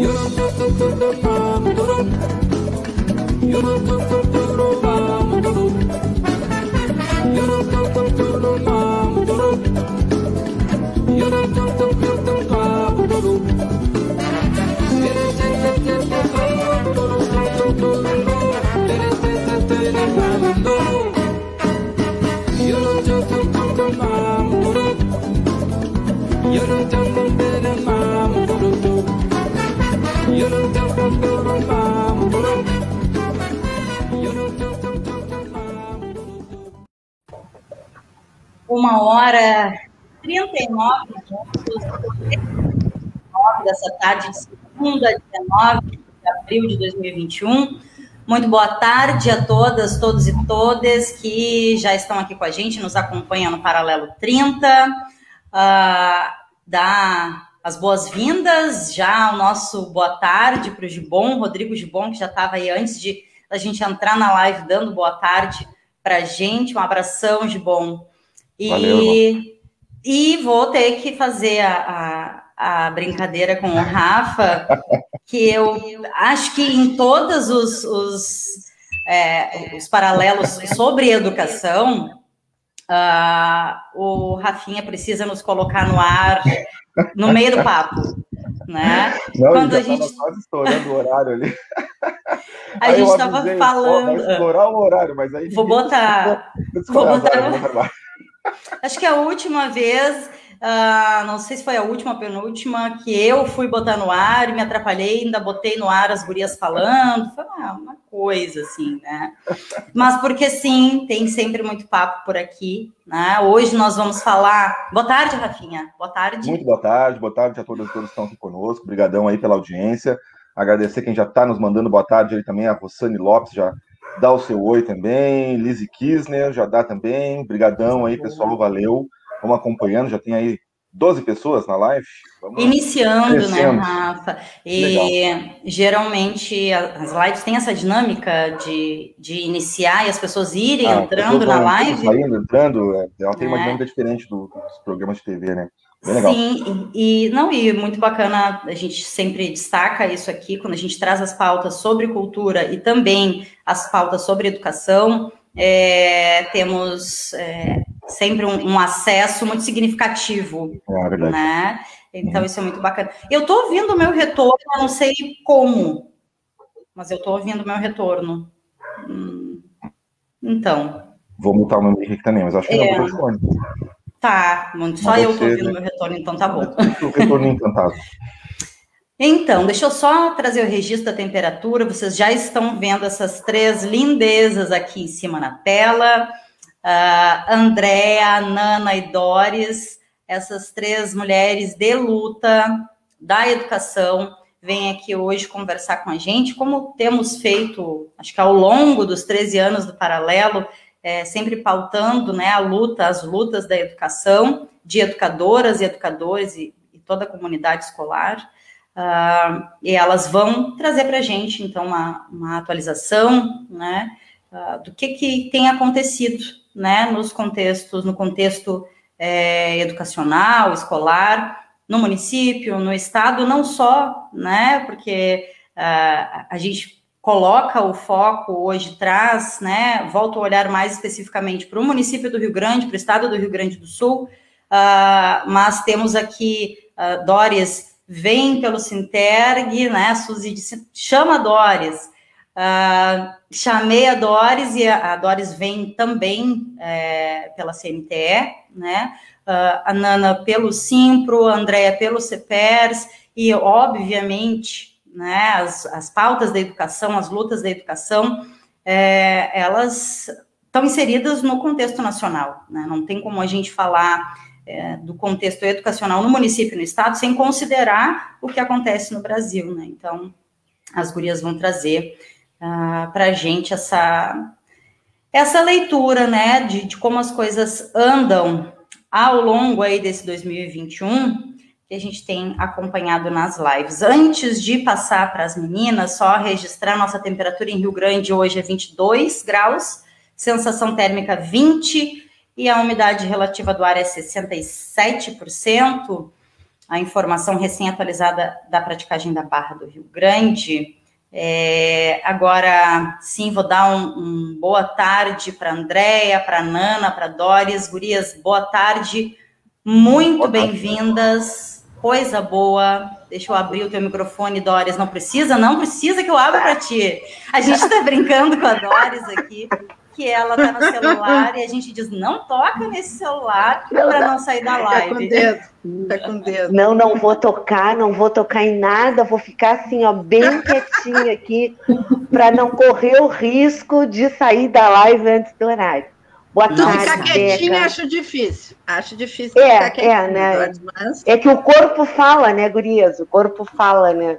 arriba. Uma hora 39 minutos dessa tarde de segunda, 19 de abril de 2021. Muito boa tarde a todas, todos e todas que já estão aqui com a gente, nos acompanham no Paralelo 30. Uh, dá as boas-vindas já ao nosso boa tarde para o Gibon, Rodrigo Gibon, que já estava aí antes de a gente entrar na live dando boa tarde para a gente. Um abração, Gibon. E, Valeu, e vou ter que fazer a, a, a, brincadeira com o Rafa, que eu acho que em todos os, os, é, os paralelos sobre educação, uh, o Rafinha precisa nos colocar no ar no meio do papo, né? Não, Quando a gente quase estourando o horário ali. A aí gente estava falando. Vai estourar o horário, mas aí. Vou botar. Vou botar. Acho que a última vez Uh, não sei se foi a última, penúltima, que eu fui botar no ar e me atrapalhei, ainda botei no ar as gurias falando. Foi uma, uma coisa, assim, né? Mas porque sim, tem sempre muito papo por aqui, né? Hoje nós vamos falar. Boa tarde, Rafinha. Boa tarde. Muito boa tarde, boa tarde a todos que estão aqui conosco. Obrigadão aí pela audiência. Agradecer quem já está nos mandando boa tarde aí também, a Rossane Lopes já dá o seu oi também, Lizzie Kisner já dá também. Obrigadão aí, pessoal, valeu. Vamos acompanhando, já tem aí 12 pessoas na live. Vamos Iniciando, né, Rafa? E Legal. geralmente as lives têm essa dinâmica de, de iniciar e as pessoas irem ah, entrando na live. Saindo, entrando, é, ela tem uma é. dinâmica diferente do, dos programas de TV, né? Sim, e, não, e muito bacana, a gente sempre destaca isso aqui, quando a gente traz as pautas sobre cultura e também as pautas sobre educação, é, temos é, sempre um, um, acesso muito significativo, é, né? Então, uhum. isso é muito bacana. Eu estou ouvindo o meu retorno, não sei como, mas eu estou ouvindo o meu retorno. Hum, então. Vou mutar o meu mic aqui também, mas acho que é. não vou Tá, só eu estou ouvindo o né? meu retorno, então tá bom. O retorno encantado. Então, deixa eu só trazer o registro da temperatura. Vocês já estão vendo essas três lindezas aqui em cima na tela. Uh, Andréa, Nana e Doris, essas três mulheres de luta da educação, vêm aqui hoje conversar com a gente, como temos feito, acho que ao longo dos 13 anos do Paralelo, é, sempre pautando né, a luta, as lutas da educação, de educadoras e educadores e, e toda a comunidade escolar. Uh, e elas vão trazer para a gente, então, uma, uma atualização né, uh, do que, que tem acontecido né, nos contextos, no contexto é, educacional, escolar, no município, no estado, não só, né, porque uh, a gente coloca o foco hoje, traz, né, volta a olhar mais especificamente para o município do Rio Grande, para o estado do Rio Grande do Sul, mas temos aqui Dórias vem pelo Sinterg, né? Suzy disse, chama a Doris. Uh, chamei a Doris e a, a Doris vem também é, pela CNTE, né? Uh, a Nana pelo Simpro, a Andrea pelo CEPERS e, obviamente, né, as, as pautas da educação, as lutas da educação, é, elas estão inseridas no contexto nacional, né? Não tem como a gente falar é, do contexto educacional no município no estado, sem considerar o que acontece no Brasil, né? Então, as gurias vão trazer uh, ah, para a gente essa, essa leitura, né, de, de, como as coisas andam ao longo aí desse 2021, que a gente tem acompanhado nas lives. Antes de passar para as meninas, só registrar nossa temperatura em Rio Grande hoje é 22 graus, sensação térmica 20 e a umidade relativa do ar é 67%. a informação recém-atualizada da praticagem da Barra do Rio Grande. É, agora, sim, vou dar um, um boa tarde para Andréia, para Nana, para Doris. Gurias, boa tarde. Muito bem-vindas. Coisa boa. Deixa eu abrir o teu microfone, Doris. Não precisa? Não precisa que eu abra para ti. A gente está brincando com a Doris aqui que ela tá no celular e a gente diz, não toca nesse celular para não sair da live. Tá com dedo, tá com dedo. Não, não vou tocar, não vou tocar em nada, vou ficar assim, ó, bem quietinha aqui, para não correr o risco de sair da live antes do horário. Boa não, tarde, ficar quietinha Beca. acho difícil. Acho difícil é, ficar quietinha. É, né? Mas... É que o corpo fala, né, gurias? O corpo fala, né?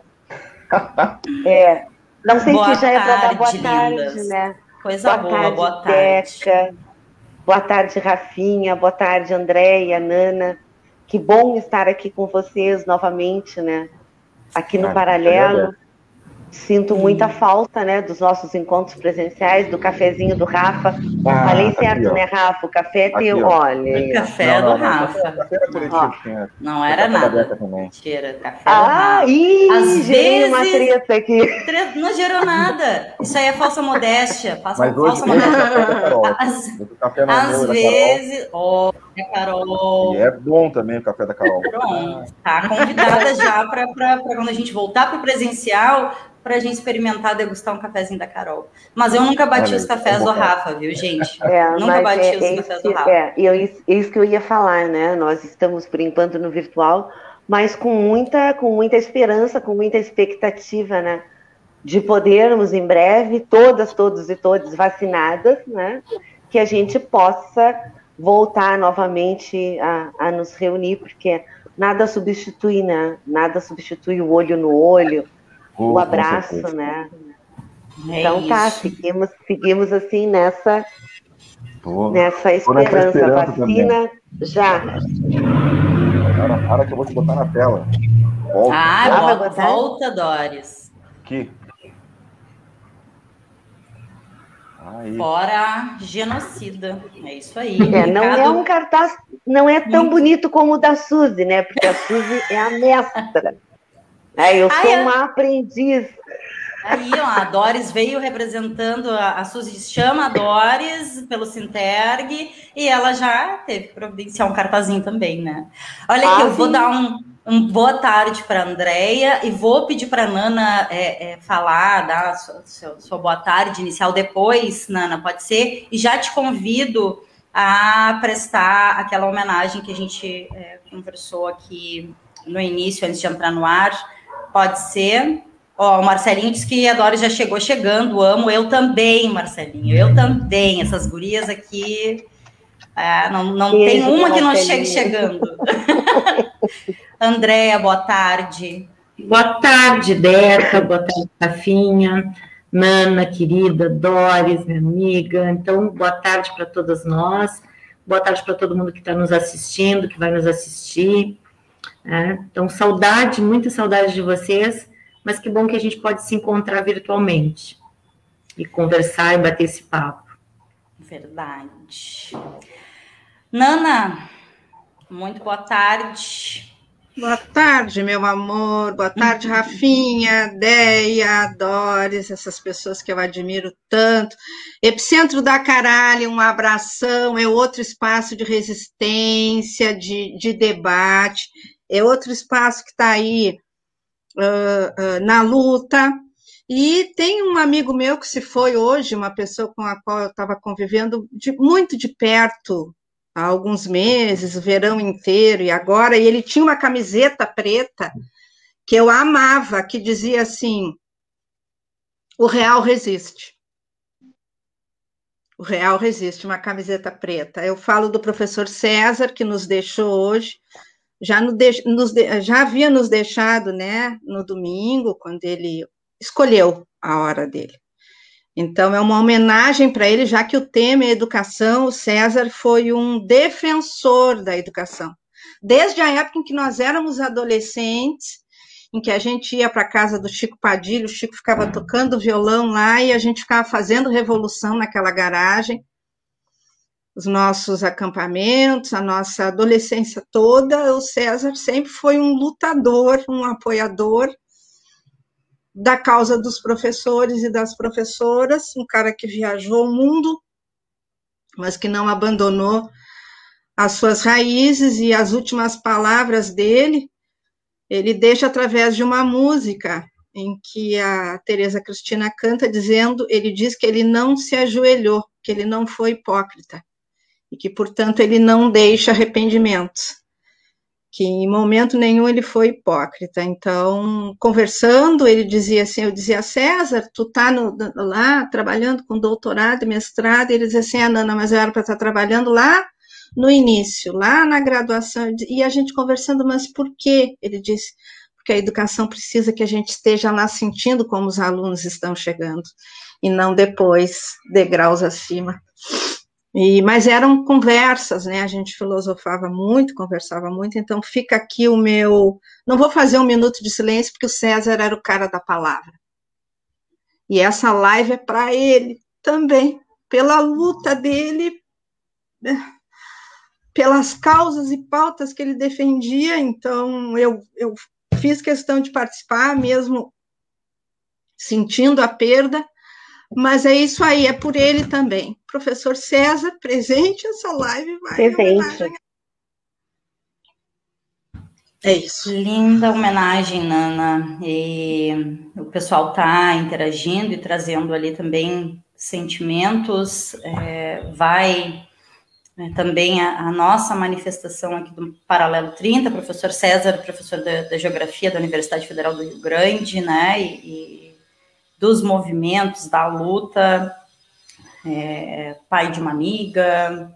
É. Não sei boa se já tarde, é para dar boa tarde, lindas. né? Coisa boa, boa tarde, boa tarde. Beca. Boa tarde, Rafinha. Boa tarde, Andréia, Nana. Que bom estar aqui com vocês novamente, né? Aqui no ah, Paralelo. Sinto muita falta, né, dos nossos encontros presenciais, do cafezinho do Rafa. Ah, Falei certo, aqui, né, Rafa? O café é teu, olha. O café não, do não, Rafa. Café era coletivo, Não era nada. Mentira, café ah, do Rafa. Ih, Às vezes, uma treta aqui. Não gerou nada. Isso aí é falsa modéstia. Falsa, Mas hoje falsa modéstia. Às, às vezes, ó, oh, Carol. E é bom também o café da Carol. Pronto, tá convidada já para quando a gente voltar para o presencial para a gente experimentar degustar um cafezinho da Carol. Mas eu nunca bati os cafés do Rafa, viu, gente? É, nunca bati é, os é cafés do Rafa. É, eu, isso que eu ia falar, né? Nós estamos, por enquanto, no virtual, mas com muita, com muita esperança, com muita expectativa, né? De podermos, em breve, todas, todos e todas vacinadas, né? Que a gente possa voltar novamente a, a nos reunir, porque nada substitui, né? Nada substitui o olho no olho, o abraço, né? É então tá, seguimos, seguimos assim nessa, nessa esperança. esperança Vacina também. já. Para, para que eu vou te botar na tela. Volta. Ah, ah volta, volta, Doris. Aqui. Aí. Fora genocida. É isso aí. É, não é um cartaz, não é tão bonito como o da Suzy, né? Porque a Suzy é a mestra. É, eu sou uma aprendiz. Aí, ó, a Doris veio representando, a, a Suzy chama a Doris pelo Sinterg e ela já teve que providenciar um cartazinho também, né? Olha aqui, ah, eu vou dar um, um boa tarde para a Andrea e vou pedir para a Nana é, é, falar, dar a sua, sua, sua, boa tarde inicial depois, Nana, pode ser? E já te convido a prestar aquela homenagem que a gente é, conversou aqui no início, antes de entrar no ar Pode ser. Ó, o Marcelinho disse que a Dori já chegou chegando, amo. Eu também, Marcelinho, eu também. Essas gurias aqui. É, não não tem uma que não chegue chegando. Andréia, boa tarde. Boa tarde, Deca. Boa tarde, Tafinha. Nana, querida, Doris, minha amiga. Então, boa tarde para todas nós. Boa tarde para todo mundo que está nos assistindo, que vai nos assistir. É, então, saudade, muita saudade de vocês, mas que bom que a gente pode se encontrar virtualmente e conversar e bater esse papo. Verdade. Nana, muito boa tarde. Boa tarde, meu amor. Boa tarde, uhum. Rafinha, Deia, Doris, essas pessoas que eu admiro tanto. Epicentro da Caralho, um abração, é outro espaço de resistência, de, de debate é outro espaço que está aí uh, uh, na luta. E tem um amigo meu que se foi hoje, uma pessoa com a qual eu estava convivendo de, muito de perto há alguns meses, o verão inteiro, e agora, e ele tinha uma camiseta preta que eu amava, que dizia assim: o real resiste. O real resiste, uma camiseta preta. Eu falo do professor César, que nos deixou hoje, já, no nos, já havia nos deixado, né, no domingo, quando ele escolheu a hora dele. Então, é uma homenagem para ele, já que o tema é educação, o César foi um defensor da educação. Desde a época em que nós éramos adolescentes, em que a gente ia para a casa do Chico Padilha, o Chico ficava tocando violão lá e a gente ficava fazendo revolução naquela garagem. Os nossos acampamentos, a nossa adolescência toda, o César sempre foi um lutador, um apoiador da causa dos professores e das professoras, um cara que viajou o mundo, mas que não abandonou as suas raízes e as últimas palavras dele, ele deixa através de uma música em que a Teresa Cristina canta dizendo, ele diz que ele não se ajoelhou, que ele não foi hipócrita e que, portanto, ele não deixa arrependimentos, que em momento nenhum ele foi hipócrita. Então, conversando, ele dizia assim, eu dizia, César, tu tá no, lá trabalhando com doutorado e mestrado, e ele dizia assim, ah, Nana, mas eu era para estar trabalhando lá no início, lá na graduação, e a gente conversando, mas por quê? Ele disse, porque a educação precisa que a gente esteja lá sentindo como os alunos estão chegando, e não depois, degraus acima. E, mas eram conversas, né? A gente filosofava muito, conversava muito, então fica aqui o meu. Não vou fazer um minuto de silêncio, porque o César era o cara da palavra. E essa live é para ele também, pela luta dele, né? pelas causas e pautas que ele defendia. Então, eu, eu fiz questão de participar, mesmo sentindo a perda, mas é isso aí, é por ele também. Professor César, presente, essa live vai. Presente. É isso. Linda homenagem, Nana. E o pessoal está interagindo e trazendo ali também sentimentos. É, vai é, também a, a, nossa manifestação aqui do Paralelo 30, professor César, professor da, da Geografia da Universidade Federal do Rio Grande, né? E, e dos movimentos, da luta, é, pai de uma amiga.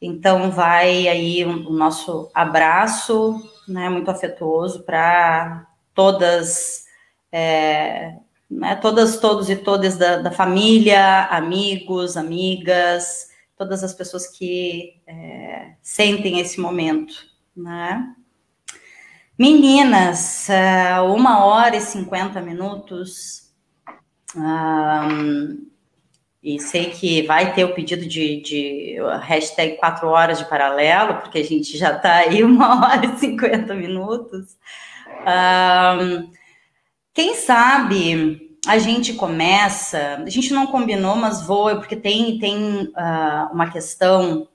Então, vai aí o nosso abraço, né, muito afetuoso para todas, é, né, todas, todos e todas da, da, família, amigos, amigas, todas as pessoas que é, sentem esse momento, né? Meninas, é, uma hora e cinquenta minutos um, e sei que vai ter o pedido de, de hashtag 4 horas de paralelo, porque a gente já está aí uma hora e 50 minutos. Um, quem sabe a gente começa, a gente não combinou, mas vou, porque tem, tem uh, uma questão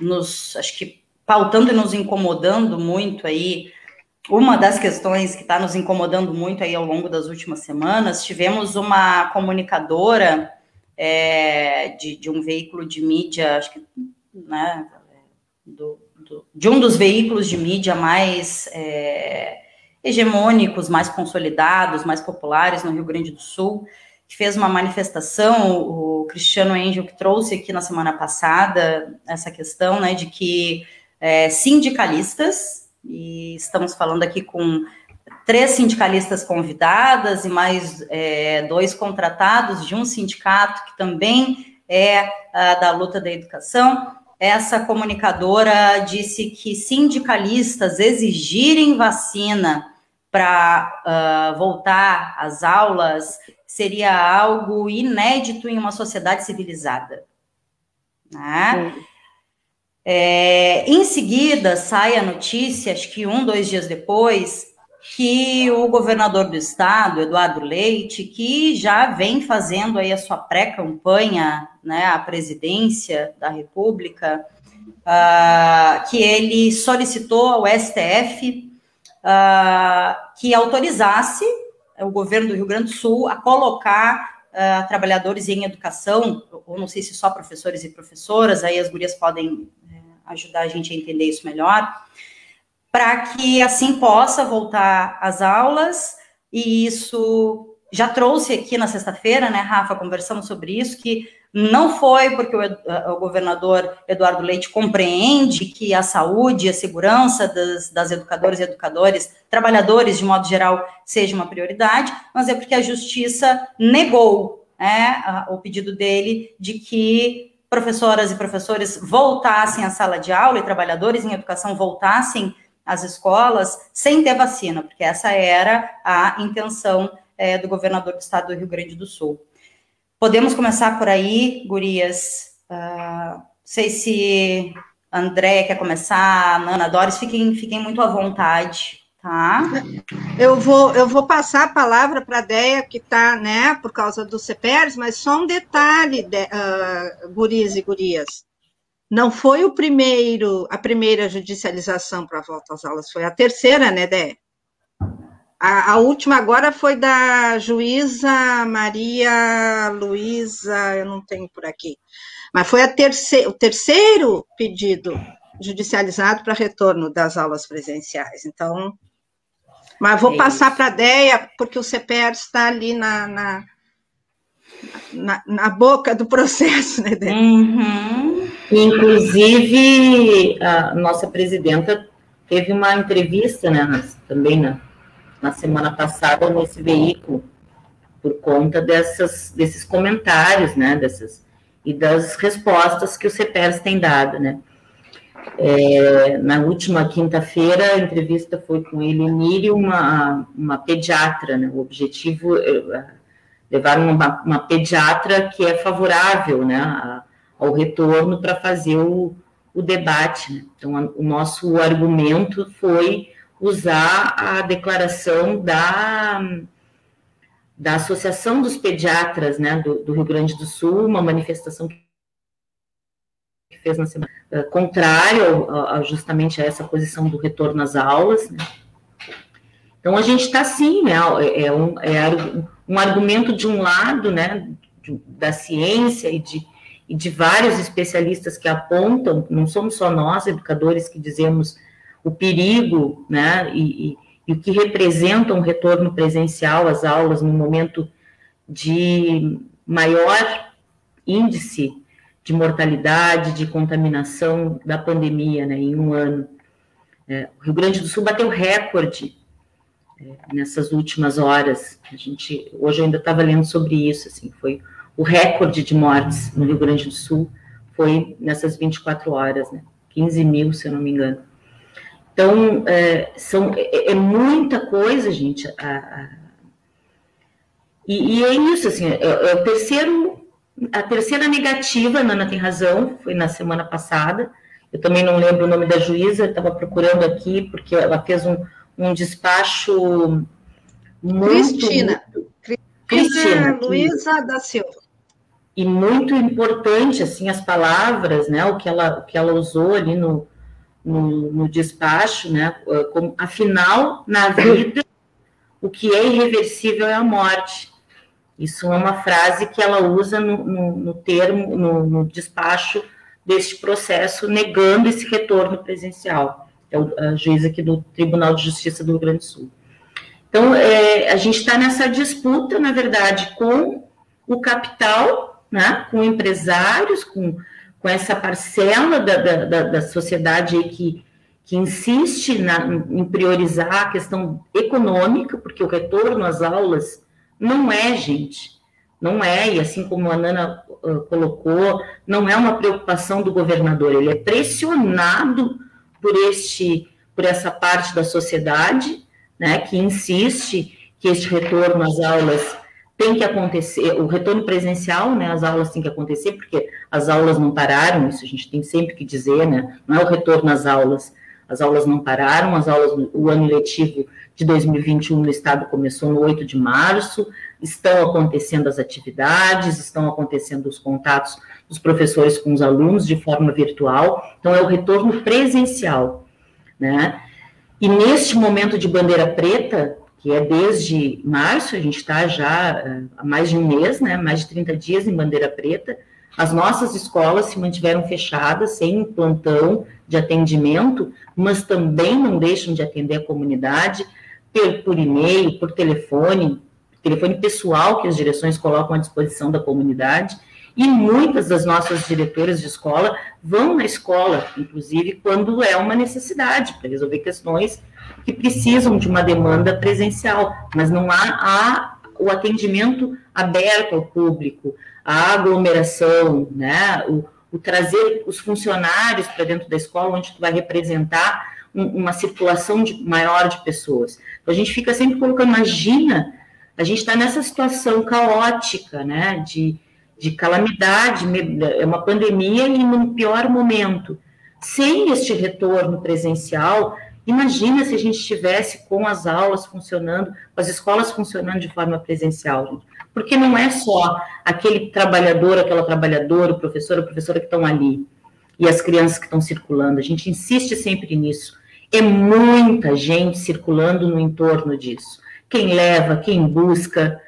nos, acho que pautando e nos incomodando muito aí uma das questões que está nos incomodando muito aí ao longo das últimas semanas, tivemos uma comunicadora é, de, de, um veículo de mídia, acho que, né, do, do, de um dos veículos de mídia mais é, hegemônicos, mais consolidados, mais populares no Rio Grande do Sul, que fez uma manifestação, o Cristiano Angel que trouxe aqui na semana passada essa questão, né, de que é, sindicalistas e estamos falando aqui com três sindicalistas convidadas e mais é, dois contratados de um sindicato que também é a, da luta da educação. Essa comunicadora disse que sindicalistas exigirem vacina para uh, voltar às aulas seria algo inédito em uma sociedade civilizada. Né? É, em seguida, sai a notícia, acho que um, dois dias depois, que o governador do estado, Eduardo Leite, que já vem fazendo aí a sua pré-campanha, né, à presidência da República, uh, que ele solicitou ao STF uh, ah, que autorizasse o governo do Rio Grande do Sul a colocar uh, trabalhadores em educação, ou não sei se só professores e professoras, aí as gurias podem ajudar a gente a entender isso melhor, para que assim possa voltar às aulas, e isso já trouxe aqui na sexta-feira, né, Rafa, conversamos sobre isso, que não foi porque o, o, governador Eduardo Leite compreende que a saúde e a segurança das, das educadoras e educadores, trabalhadores de modo geral, seja uma prioridade, mas é porque a justiça negou né, a, o pedido dele de que professoras e professores voltassem à sala de aula e trabalhadores em educação voltassem às escolas sem ter vacina, porque essa era a intenção é, do governador do estado do Rio Grande do Sul. Podemos começar por aí, gurias. Uh, sei se André quer começar, Nana, Doris, fiquem, fiquem muito à vontade, tá? Eu vou, eu vou passar a palavra para a Deia, que está, né, por causa do CPERS, mas só um detalhe, de, uh, e gurias. Não foi o primeiro, a primeira judicialização para a volta às aulas, foi a terceira, né, Deia? A, a, última agora foi da juíza Maria Luísa, eu não tenho por aqui. Mas foi o terceiro pedido judicializado para retorno das aulas presenciais. Então, mas vou é passar para a DEA, porque o CPR está ali na, na, na, na boca do processo, né, Deia? Uhum. Inclusive, a nossa presidenta teve uma entrevista, né, também na, na semana passada, nesse veículo, por conta dessas, desses comentários, né, dessas e das respostas que o CEPERS tem dado, né? É, na última quinta-feira, a entrevista foi com Elenire, uma, uma pediatra, né? O objetivo é levar uma, uma pediatra que é favorável, né, ao retorno para fazer o, o debate. Né? Então, a, o nosso argumento foi usar a declaração da da Associação dos Pediatras né, do, do, Rio Grande do Sul, uma manifestação que fez na semana uh, contrário a, justamente a essa posição do retorno às aulas. Né. Então, a gente está sim, né, é, é, um, é um argumento de um lado, né, de, da ciência e de, e de vários especialistas que apontam, não somos só nós, educadores, que dizemos o perigo, né, e, e o que representa um retorno presencial às aulas no momento de maior índice de mortalidade, de contaminação da pandemia, né, em um ano. É, o Rio Grande do Sul bateu recorde é, nessas últimas horas. A gente hoje eu ainda estava lendo sobre isso, assim, foi o recorde de mortes no Rio Grande do Sul foi nessas 24 horas, né, 15 mil, se eu não me engano. Então, é, são, é, é, muita coisa, gente. A, a, e, e, é isso, assim, é, é, o terceiro, a terceira negativa, a Nana tem razão, foi na semana passada. Eu também não lembro o nome da juíza, estava procurando aqui, porque ela fez um, um despacho muito... Cristina. Muito, Cristina Luísa da Silva. E muito importante, assim, as palavras, né, o que ela, o que ela usou ali no, no, no despacho, né? Ah, como, afinal, na vida, o que é irreversível é a morte. Isso é uma frase que ela usa no, no, no termo, no, no, despacho deste processo, negando esse retorno presencial. É a juíza aqui do Tribunal de Justiça do Rio Grande do Sul. Então, é, a gente está nessa disputa, na verdade, com o capital, né, com empresários, com com essa parcela da, da, da sociedade que, que insiste na, em priorizar a questão econômica, porque o retorno às aulas não é, gente, não é, e assim como a Nana uh, colocou, não é uma preocupação do governador, ele é pressionado por este, por essa parte da sociedade, né, que insiste que este retorno às aulas tem que acontecer, o retorno presencial, né, as aulas têm que acontecer, porque as aulas não pararam, isso a gente tem sempre que dizer, né, não é o retorno às aulas, as aulas não pararam, as aulas, o ano letivo de 2021 no estado começou no 8 de março, estão acontecendo as atividades, estão acontecendo os contatos dos professores com os alunos de forma virtual, então é o retorno presencial, né, e neste momento de bandeira preta, que é desde março, a gente está já eh, há mais de um mês, né, mais de 30 dias em bandeira preta. As nossas escolas se mantiveram fechadas, sem plantão de atendimento, mas também não deixam de atender a comunidade por, por e-mail, por telefone, telefone pessoal que as direções colocam à disposição da comunidade. E muitas das nossas diretoras de escola vão na escola, inclusive quando é uma necessidade, para resolver questões que precisam de uma demanda presencial, mas não há, há o atendimento aberto ao público, a aglomeração, né, o, o trazer os funcionários para dentro da escola, onde tu vai representar um, uma circulação de, maior de pessoas. Então, a gente fica sempre colocando, imagina, a gente está nessa situação caótica, né, de, de calamidade, é uma pandemia e num pior momento. Sem este retorno presencial, imagina se a gente estivesse com as aulas funcionando, com as escolas funcionando de forma presencial, gente. Porque não é só aquele trabalhador, aquela trabalhadora, o professor, a professora que estão ali e as crianças que estão circulando. A gente insiste sempre nisso. É muita gente circulando no entorno disso. Quem leva, quem busca,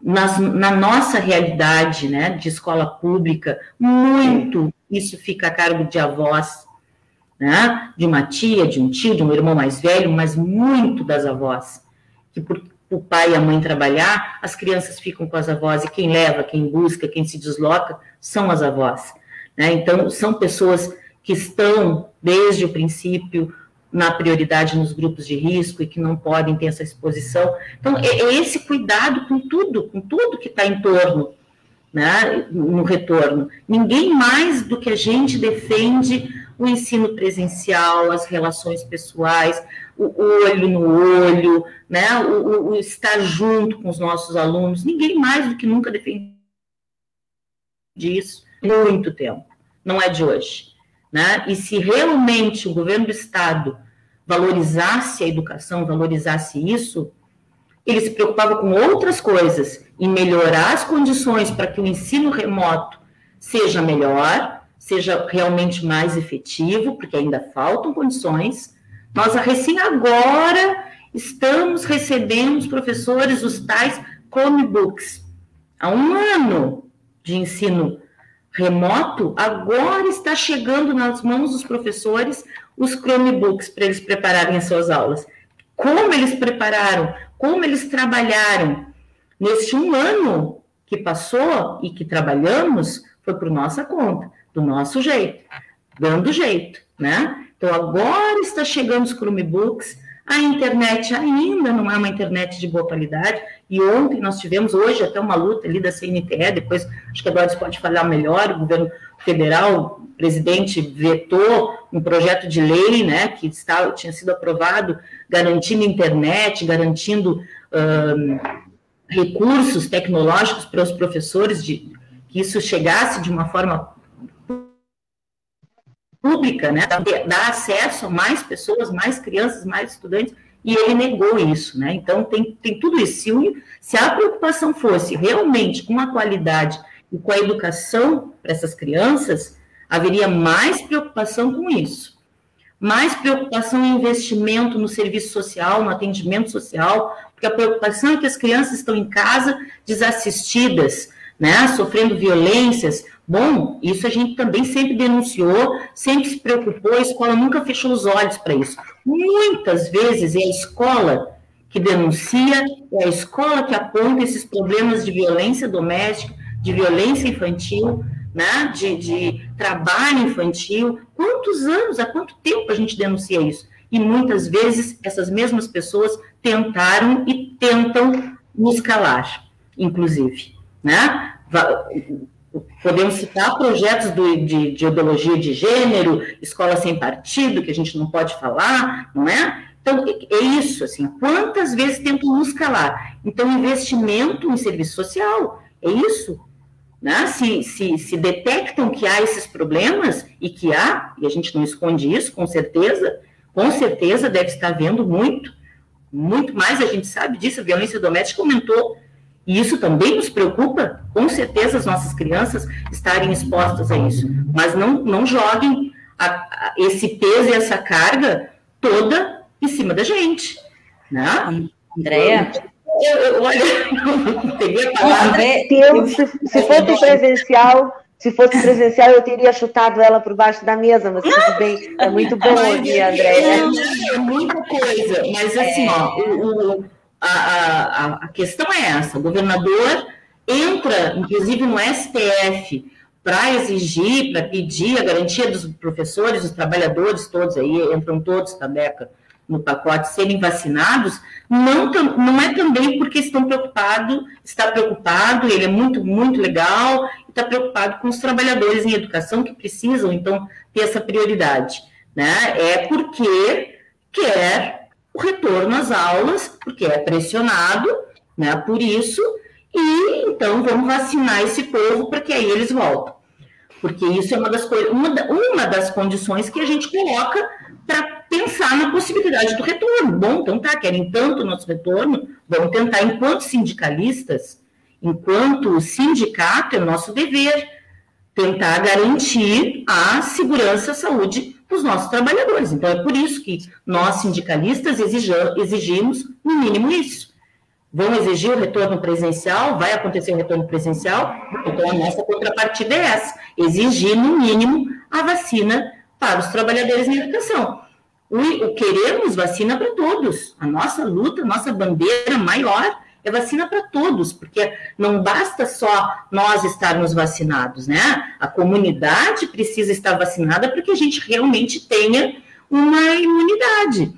nas, na nossa realidade, né, de escola pública, muito isso fica a cargo de avós, né, de uma tia, de um tio, de um irmão mais velho, mas muito das avós, que por o pai e a mãe trabalhar, as crianças ficam com as avós, e quem leva, quem busca, quem se desloca, são as avós. Né? Então, são pessoas que estão, desde o princípio, na prioridade nos grupos de risco e que não podem ter essa exposição. Então, é, é esse cuidado com tudo, com tudo que está em torno, né, no retorno. Ninguém mais do que a gente defende o ensino presencial, as relações pessoais, o olho no olho, né, o, o estar junto com os nossos alunos. Ninguém mais do que nunca defende isso. Muito tempo. Não é de hoje. Né? E se realmente o governo do Estado valorizasse a educação, valorizasse isso, ele se preocupava com outras coisas, em melhorar as condições para que o ensino remoto seja melhor, seja realmente mais efetivo, porque ainda faltam condições. Nós, recém agora, estamos recebendo os professores os tais Chromebooks. Há um ano de ensino remoto, agora está chegando nas mãos dos professores os Chromebooks para eles prepararem as suas aulas. Como eles prepararam, como eles trabalharam. Neste um ano que passou e que trabalhamos, foi por nossa conta, do nosso jeito, dando jeito, né? Então, agora está chegando os Chromebooks, a internet ainda não é uma internet de boa qualidade, e ontem nós tivemos, hoje, até uma luta ali da CNTE, depois acho que a Doris pode falar melhor, o governo federal, o presidente vetou um projeto de lei, né, que está, tinha sido aprovado, garantindo internet, garantindo um, recursos tecnológicos para os professores, de, que isso chegasse de uma forma pública, né, dar acesso a mais pessoas, mais crianças, mais estudantes, e ele negou isso, né? Então tem, tem tudo isso. Se, se a preocupação fosse realmente com a qualidade e com a educação para essas crianças, haveria mais preocupação com isso. Mais preocupação em investimento no serviço social, no atendimento social, porque a preocupação é que as crianças estão em casa desassistidas, né, sofrendo violências, Bom, isso a gente também sempre denunciou, sempre se preocupou, a escola nunca fechou os olhos para isso. Muitas vezes é a escola que denuncia, é a escola que aponta esses problemas de violência doméstica, de violência infantil, né, de, de trabalho infantil. Quantos anos, há quanto tempo a gente denuncia isso? E muitas vezes essas mesmas pessoas tentaram e tentam nos calar, inclusive. Né? Podemos citar projetos do, de, de ideologia de gênero, escola sem partido, que a gente não pode falar, não é? Então, é isso, assim, quantas vezes tentam nos calar? Então, investimento em serviço social, é isso. Né? Se, se, se detectam que há esses problemas, e que há, e a gente não esconde isso, com certeza, com certeza deve estar havendo muito, muito mais, a gente sabe disso, a violência doméstica aumentou e isso também nos preocupa, com certeza, as nossas crianças estarem expostas a isso. Mas não, não joguem a, a, esse peso e essa carga toda em cima da gente. Né? Andréia? Eu, eu, olha, eu peguei a palavra. se, se fosse presencial, se fosse presencial, eu teria chutado ela por baixo da mesa, mas tudo bem. É muito bom ouvir, André. É, muita coisa, mas assim, ó, o, o a, a, a questão é essa: o governador entra, inclusive, no STF para exigir, para pedir a garantia dos professores, dos trabalhadores todos aí, entram todos, Tabeca, no pacote, serem vacinados, não, não é também porque estão preocupados, está preocupado, ele é muito, muito legal, está preocupado com os trabalhadores em educação que precisam, então, ter essa prioridade. Né? É porque quer o retorno às aulas, porque é pressionado né, por isso, e então vamos vacinar esse povo para que aí eles voltam. Porque isso é uma das, uma, uma das condições que a gente coloca para pensar na possibilidade do retorno. Bom, então tá, querem tanto o nosso retorno, vamos tentar, enquanto sindicalistas, enquanto sindicato, é nosso dever tentar garantir a segurança e saúde dos nossos trabalhadores. Então, é por isso que nós, sindicalistas, exigimos, no mínimo, isso. Vão exigir o retorno presencial? Vai acontecer o retorno presencial? Então, a nossa contrapartida é essa: exigir, no mínimo, a vacina para os trabalhadores na educação. O, o queremos vacina para todos. A nossa luta, a nossa bandeira maior é vacina para todos, porque não basta só nós estarmos vacinados, né? A comunidade precisa estar vacinada para que a gente realmente tenha uma imunidade.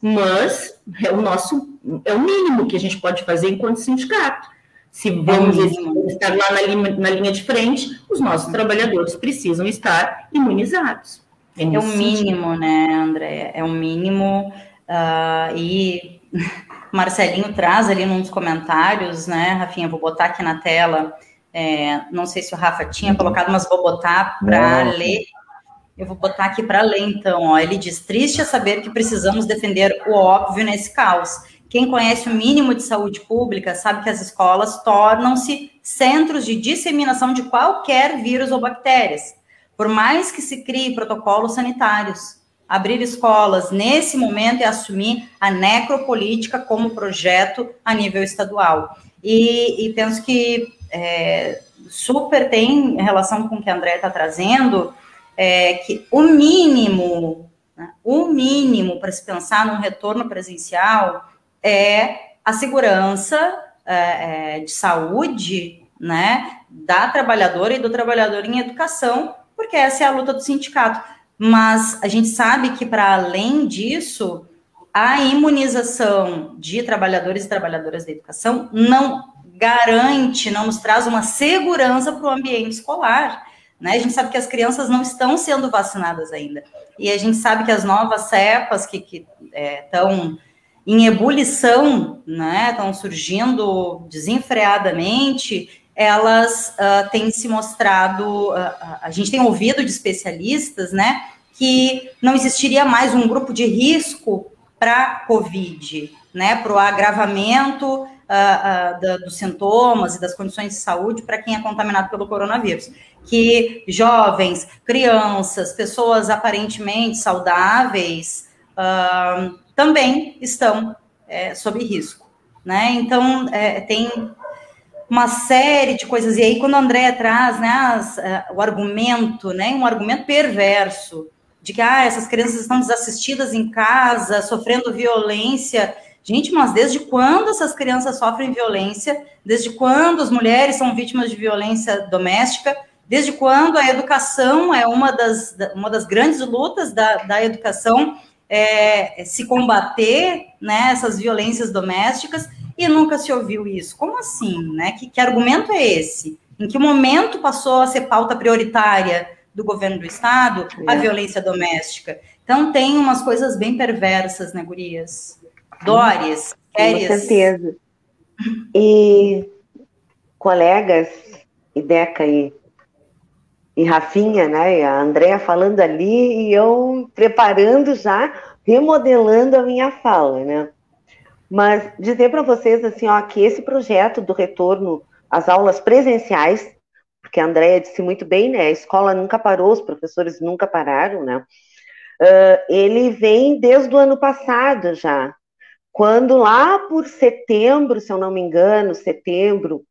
Mas é o nosso é o mínimo que a gente pode fazer enquanto sindicato. Se vamos é estar lá na linha, na linha de frente, os nossos trabalhadores precisam estar imunizados. É, é o mínimo, sentido. né, André? É o mínimo. Uh, e Marcelinho traz ali nos comentários, né, Rafinha? Vou botar aqui na tela. É, não sei se o Rafa tinha colocado, mas vou botar para ler. Eu vou botar aqui para ler, então. Ó. Ele diz: triste é saber que precisamos defender o óbvio nesse caos. Quem conhece o mínimo de saúde pública sabe que as escolas tornam-se centros de disseminação de qualquer vírus ou bactérias. Por mais que se crie protocolos sanitários, abrir escolas nesse momento é assumir a necropolítica como projeto a nível estadual. E, e penso que é, super tem relação com o que a André está trazendo, é, que o mínimo, né, o mínimo para se pensar num retorno presencial é a segurança é, é de saúde né, da trabalhadora e do trabalhador em educação, porque essa é a luta do sindicato mas a gente sabe que, para além disso, a imunização de trabalhadores e trabalhadoras da educação não garante, não nos traz uma segurança para o ambiente escolar. Né? A gente sabe que as crianças não estão sendo vacinadas ainda. E a gente sabe que as novas cepas que estão é, em ebulição, né, estão surgindo desenfreadamente, elas uh, têm se mostrado, uh, a gente tem ouvido de especialistas, né, que não existiria mais um grupo de risco para COVID, né, para o agravamento uh, uh, da, dos sintomas e das condições de saúde para quem é contaminado pelo coronavírus. Que jovens, crianças, pessoas aparentemente saudáveis uh, também estão é, sob risco. Né? Então, é, tem uma série de coisas. E aí, quando a Andréia traz né, as, o argumento, né, um argumento perverso, de que ah, essas crianças estão desassistidas em casa, sofrendo violência. Gente, mas desde quando essas crianças sofrem violência? Desde quando as mulheres são vítimas de violência doméstica? Desde quando a educação é uma das, uma das grandes lutas da, da educação é, se combater né, essas violências domésticas e nunca se ouviu isso? Como assim? Né? Que, que argumento é esse? Em que momento passou a ser pauta prioritária do governo do estado, é. a violência doméstica. Então tem umas coisas bem perversas, né, gurias? Dóris, Com certeza. E colegas, e Deca e, e Rafinha, né, e a Andréa falando ali, e eu preparando já, remodelando a minha fala, né? Mas dizer para vocês, assim, ó, que esse projeto do retorno às aulas presenciais porque a Andrea disse muito bem, né? A escola nunca parou, os professores nunca pararam, né? Uh, ele vem desde o ano passado já, quando lá por setembro, se eu não me engano, setembro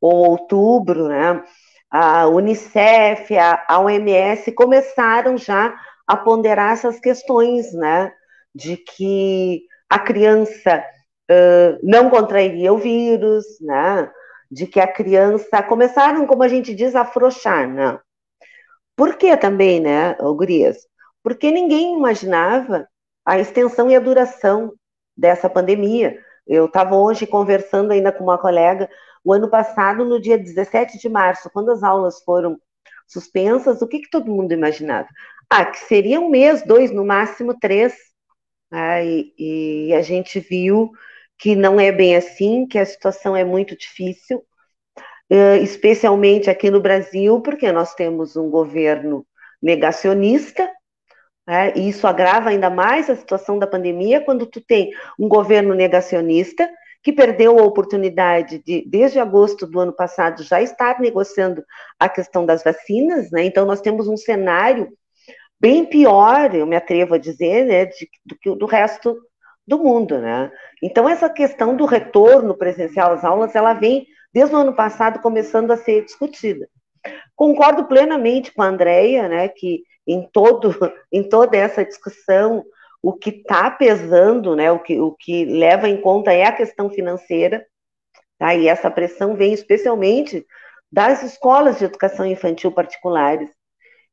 ou outubro, né? A Unicef, a, a OMS começaram já a ponderar essas questões, né? De que a criança uh, não contrairia o vírus, né? De que a criança começaram, como a gente diz, a afrouxar, né? Por que também, né, Gurias? Porque ninguém imaginava a extensão e a duração dessa pandemia. Eu estava hoje conversando ainda com uma colega, o ano passado, no dia 17 de março, quando as aulas foram suspensas, o que, que todo mundo imaginava? Ah, que seria um mês, dois, no máximo três. Ah, e, e a gente viu que não é bem assim, que a situação é muito difícil. especialmente aqui no Brasil, porque nós temos um governo negacionista, né, e isso agrava ainda mais a situação da pandemia, quando tu tem um governo negacionista que perdeu a oportunidade de, desde agosto do ano passado, já estar negociando a questão das vacinas, né? Então, nós temos um cenário bem pior, eu me atrevo a dizer, né, de, do que do resto do mundo, né? Então, essa questão do retorno presencial às aulas, ela vem desde o ano passado começando a ser discutida. Concordo plenamente com a Andrea, né, que em, todo, em toda essa discussão o que está pesando, né, o que, o que leva em conta é a questão financeira, tá? e essa pressão vem especialmente das escolas de educação infantil particulares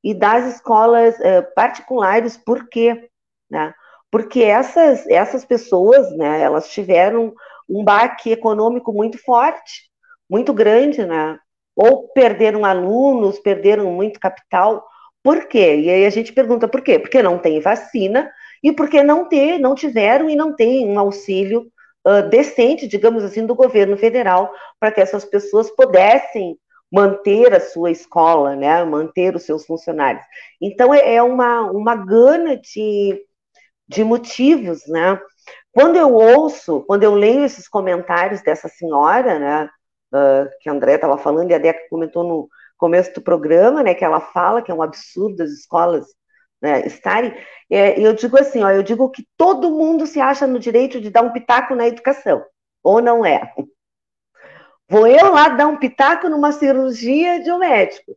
e das escolas eh, particulares, por quê? Né? Porque essas, essas pessoas, né, elas tiveram um baque econômico muito forte, muito grande, né? ou perderam alunos, perderam muito capital, por quê? E aí a gente pergunta por quê? Porque não tem vacina e porque não ter, não tiveram e não têm um auxílio uh, decente, digamos assim, do governo federal para que essas pessoas pudessem manter a sua escola, né, manter os seus funcionários. Então é, é uma, uma gana de, de motivos, né? Quando eu ouço, quando eu leio esses comentários dessa senhora, né, uh, que a André estava falando e a Deca comentou no começo do programa, né, que ela fala que é um absurdo as escolas né, estarem, é, eu digo assim, ó, eu digo que todo mundo se acha no direito de dar um pitaco na educação, ou não é? Vou eu lá dar um pitaco numa cirurgia de um médico,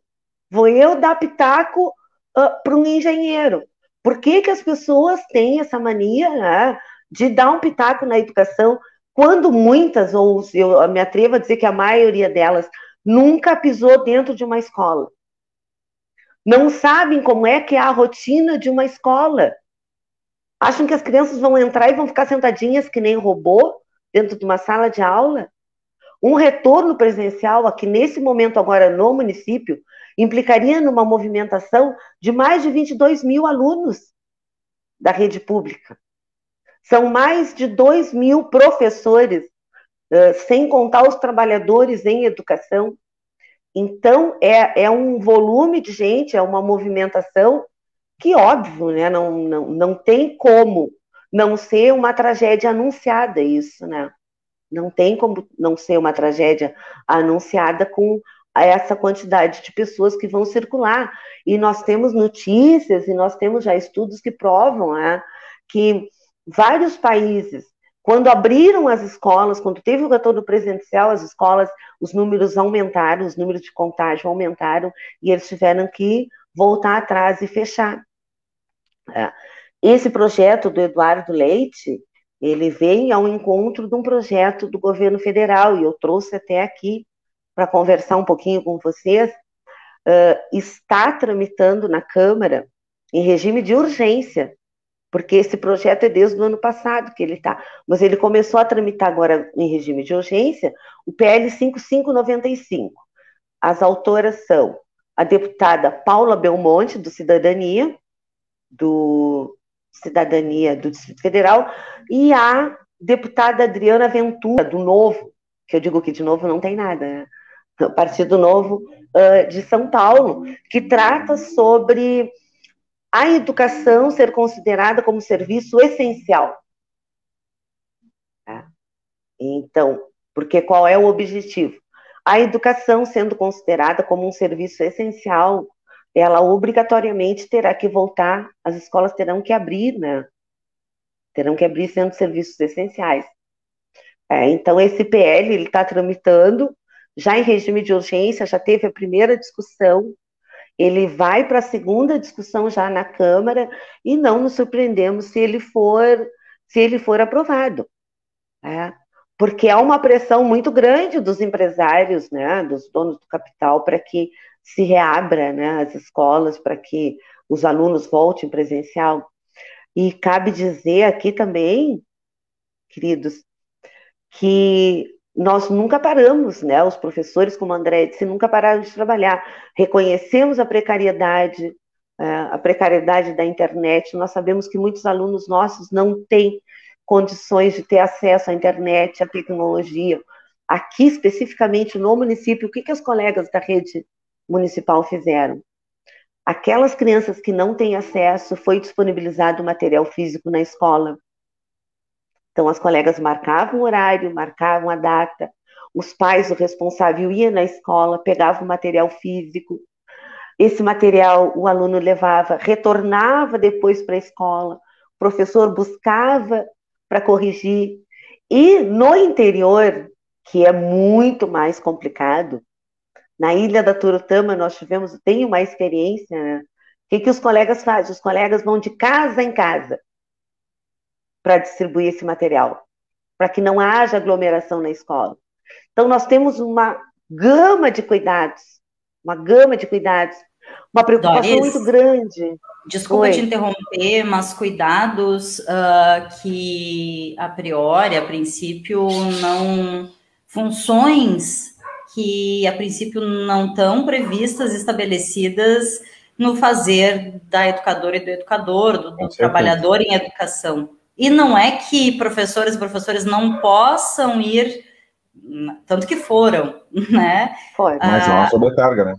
vou eu dar pitaco uh, para um engenheiro. Por que, que as pessoas têm essa mania né, de dar um pitaco na educação, quando muitas, ou eu me atrevo a dizer que a maioria delas, nunca pisou dentro de uma escola? não sabem como é que é a rotina de uma escola. Acham que as crianças vão entrar e vão ficar sentadinhas que nem robô dentro de uma sala de aula. Um retorno presencial aqui nesse momento agora no município implicaria numa movimentação de mais de 22 mil alunos da rede pública. São mais de 2 mil professores, sem contar os trabalhadores em educação, então, é, é um volume de gente, é uma movimentação que, óbvio, né, não, não, não tem como não ser uma tragédia anunciada isso, né? Não tem como não ser uma tragédia anunciada com essa quantidade de pessoas que vão circular. E nós temos notícias e nós temos já estudos que provam né, que vários países quando abriram as escolas, quando teve o retorno presencial, as escolas, os números aumentaram, os números de contágio aumentaram, e eles tiveram que voltar atrás e fechar. É. Esse projeto do Eduardo Leite, ele vem ao encontro de um projeto do governo federal, e eu trouxe até aqui para conversar um pouquinho com vocês, uh, está tramitando na Câmara, em regime de urgência, porque esse projeto é desde o ano passado que ele está, mas ele começou a tramitar agora em regime de urgência o PL 5595. As autoras são a deputada Paula Belmonte, do Cidadania, do Cidadania do Distrito Federal, e a deputada Adriana Ventura, do Novo, que eu digo que de novo não tem nada, né? Partido Novo uh, de São Paulo, que trata sobre a educação ser considerada como serviço essencial. Tá? Então, porque qual é o objetivo? A educação sendo considerada como um serviço essencial, ela obrigatoriamente terá que voltar, as escolas terão que abrir, né? Terão que abrir sendo serviços essenciais. É, então, esse PL ele está tramitando, já em regime de urgência, já teve a primeira discussão, ele vai para a segunda discussão já na Câmara e não nos surpreendemos se ele for se ele for aprovado, né? porque há uma pressão muito grande dos empresários, né, dos donos do capital, para que se reabra né, as escolas, para que os alunos voltem presencial. E cabe dizer aqui também, queridos, que nós nunca paramos, né? Os professores, como André disse, nunca pararam de trabalhar. Reconhecemos a precariedade, é, a precariedade da internet. Nós sabemos que muitos alunos nossos não têm condições de ter acesso à internet, à tecnologia. aqui especificamente no município, o que, que os colegas da rede municipal fizeram? Aquelas crianças que não têm acesso, foi disponibilizado material físico na escola. Então, as colegas marcavam o horário, marcavam a data, os pais, o responsável, ia na escola, pegava o material físico, esse material o aluno levava, retornava depois para a escola, o professor buscava para corrigir. E no interior, que é muito mais complicado, na Ilha da Turutama nós tivemos, tenho uma experiência, né? O que, que os colegas fazem? Os colegas vão de casa em casa para distribuir esse material, para que não haja aglomeração na escola. Então, nós temos uma gama de cuidados, uma gama de cuidados uma preocupação Doris, muito grande. Desculpa Oi. te interromper, mas cuidados uh, que a priori, a princípio, não. funções que a princípio não estão previstas, estabelecidas no fazer da educadora e do educador, do, do trabalhador em educação. E não é que professores e professores não possam ir, tanto que foram, né? Foi. Mas é uma ah, sobrecarga, né?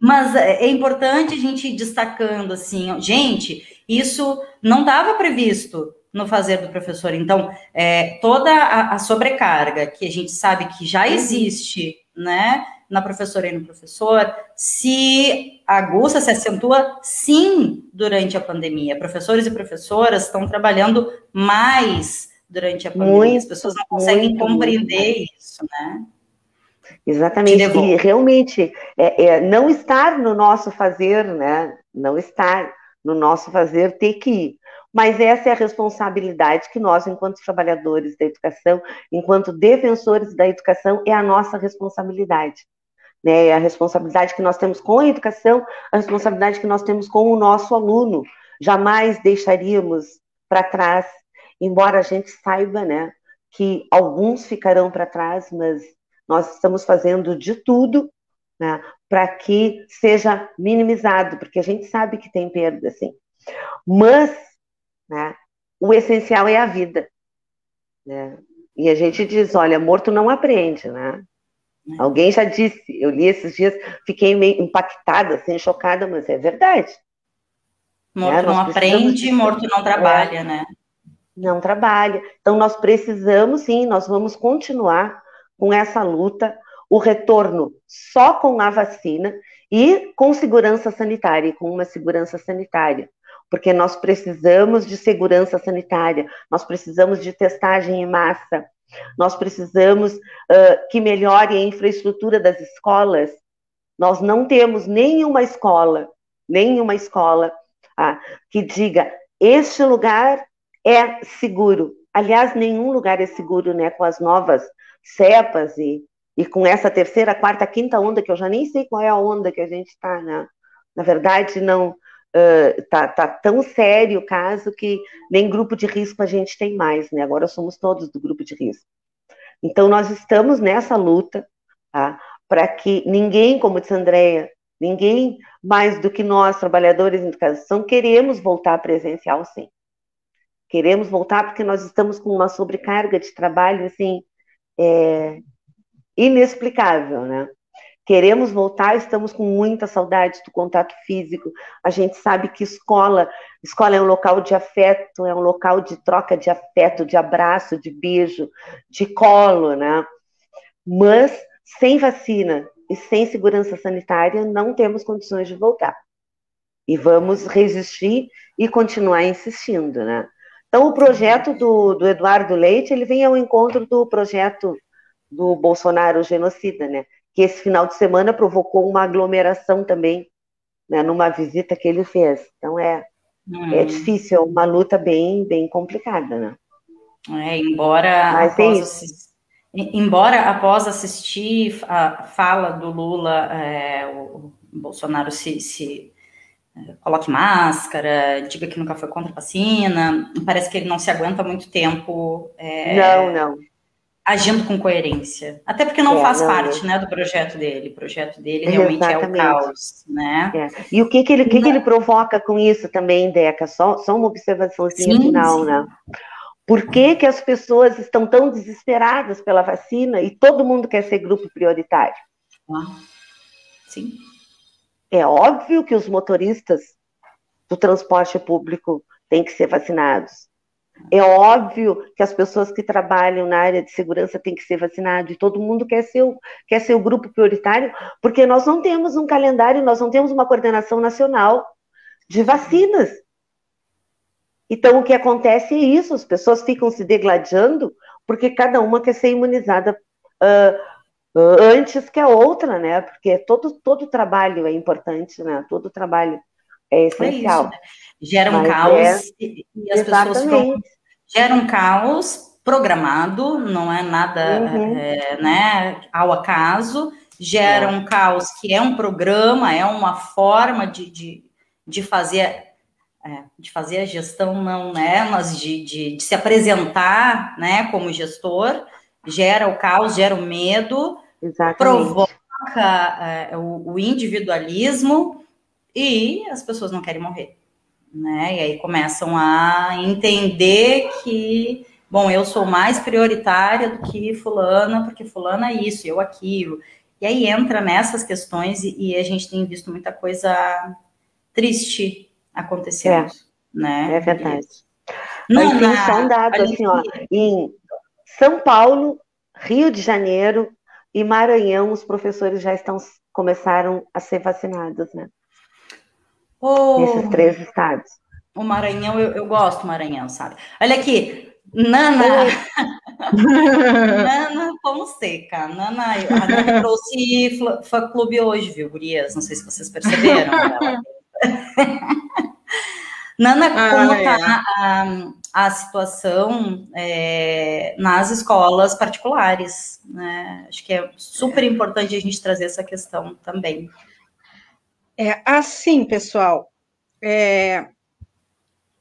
Mas é, é importante a gente ir destacando assim, gente, isso não estava previsto no fazer do professor. Então, é, toda a, a, sobrecarga que a gente sabe que já uhum. existe, né, na professora e no professor, se aguça, se acentua, sim, durante a pandemia. Professores e professoras estão trabalhando mais durante a pandemia. Muito, As pessoas não conseguem muito, compreender muito. isso, né? Exatamente. E realmente é, é, não estar no nosso fazer, né? Não estar no nosso fazer, ter que ir. Mas essa é a responsabilidade que nós, enquanto trabalhadores da educação, enquanto defensores da educação, é a nossa responsabilidade. Né? A responsabilidade que nós temos com a educação, a responsabilidade que nós temos com o nosso aluno. Jamais deixaríamos para trás, embora a gente saiba, né, que alguns ficarão para trás, mas nós estamos fazendo de tudo né, para que seja minimizado, porque a gente sabe que tem perda, sim. Mas né, o essencial é a vida. Né? E a gente diz, olha, morto não aprende, né? Alguém já disse, eu li esses dias, fiquei meio impactada, assim, chocada, mas é verdade. Morto né? não aprende, morto não trabalha, é, né? Não trabalha. Então, nós precisamos, sim, nós vamos continuar com essa luta, o retorno só com a vacina e com segurança sanitária, com uma segurança sanitária, porque nós precisamos de segurança sanitária, nós precisamos de testagem em massa, nós precisamos uh, que melhore a infraestrutura das escolas. Nós não temos nenhuma escola, nenhuma escola ah, que diga este lugar é seguro. Aliás, nenhum lugar é seguro, né? Com as novas cepas e, e com essa terceira, quarta, quinta onda, que eu já nem sei qual é a onda que a gente está, né? Na verdade, não uh, tá, tá tão sério o caso que nem grupo de risco a gente tem mais, né? Agora somos todos do grupo de risco. Então, nós estamos nessa luta, tá? Para que ninguém, como disse a Andrea, ninguém mais do que nós, trabalhadores em educação, queremos voltar presencial, sim. Queremos voltar porque nós estamos com uma sobrecarga de trabalho, assim, é, inexplicável, né? Queremos voltar, estamos com muita saudade do contato físico. A gente sabe que escola, escola é um local de afeto, é um local de troca de afeto, de abraço, de beijo, de colo, né? Mas sem vacina e sem segurança sanitária não temos condições de voltar. E vamos resistir e continuar insistindo, né? Então, o projeto do, do Eduardo Leite, ele vem ao encontro do projeto do Bolsonaro genocida, né? Que esse final de semana provocou uma aglomeração também, né, numa visita que ele fez. Então, é, hum. é difícil, é uma luta bem, bem complicada, né? É, embora Mas após, é assistir, embora após assistir a fala do Lula, é, o Bolsonaro se, se coloque máscara, diga que nunca foi contra a vacina. Parece que ele não se aguenta muito tempo. É, não, não. Agindo com coerência. Até porque não é, faz não, parte né, do projeto dele. O projeto dele realmente Exatamente. é o caos. Né? É. E o que, que, ele, que, que ele provoca com isso também, Deca? Só, só uma observação final, sim. né? Por que, que as pessoas estão tão desesperadas pela vacina e todo mundo quer ser grupo prioritário? Ah, sim. É óbvio que os motoristas do transporte público têm que ser vacinados. É óbvio que as pessoas que trabalham na área de segurança têm que ser vacinadas e todo mundo quer ser, o, quer ser o grupo prioritário, porque nós não temos um calendário, nós não temos uma coordenação nacional de vacinas. Então, o que acontece é isso: as pessoas ficam se degladiando porque cada uma quer ser imunizada uh, antes que a outra, né? Porque todo, todo trabalho é importante, né? Todo trabalho é essencial. É isso, né? Gera um Mas caos é... e, as Exatamente. pessoas ficam... Gera um caos programado, não é nada uhum. é, né, ao acaso, gera é. um caos que é um programa, é uma forma de, de, de fazer é, de fazer a gestão não, né, mas de, de, de, se apresentar, né, como gestor, gera o caos, gera o medo, Exatamente. provoca é, o, o, individualismo e as pessoas não querem morrer, né, e aí começam a entender que, bom, eu sou mais prioritária do que fulana, porque fulana é isso, eu aquilo, e aí entra nessas questões e, e a gente tem visto muita coisa triste acontecendo, é, né? É verdade. Não, tem só um dado assim, ó, em São Paulo, Rio de Janeiro e Maranhão, os professores já estão começaram a ser vacinados, né? Oh, Nesses três estados. O Maranhão, eu, eu gosto do Maranhão, sabe? Olha aqui, Nana, Nana Fonseca, Nana, a Nana trouxe fã clube hoje, viu, Gurias? Não sei se vocês perceberam. Nana, como está ah, é. a, a, situação é, nas escolas particulares? Né? Acho que é super importante a gente trazer essa questão também. É assim, pessoal. É,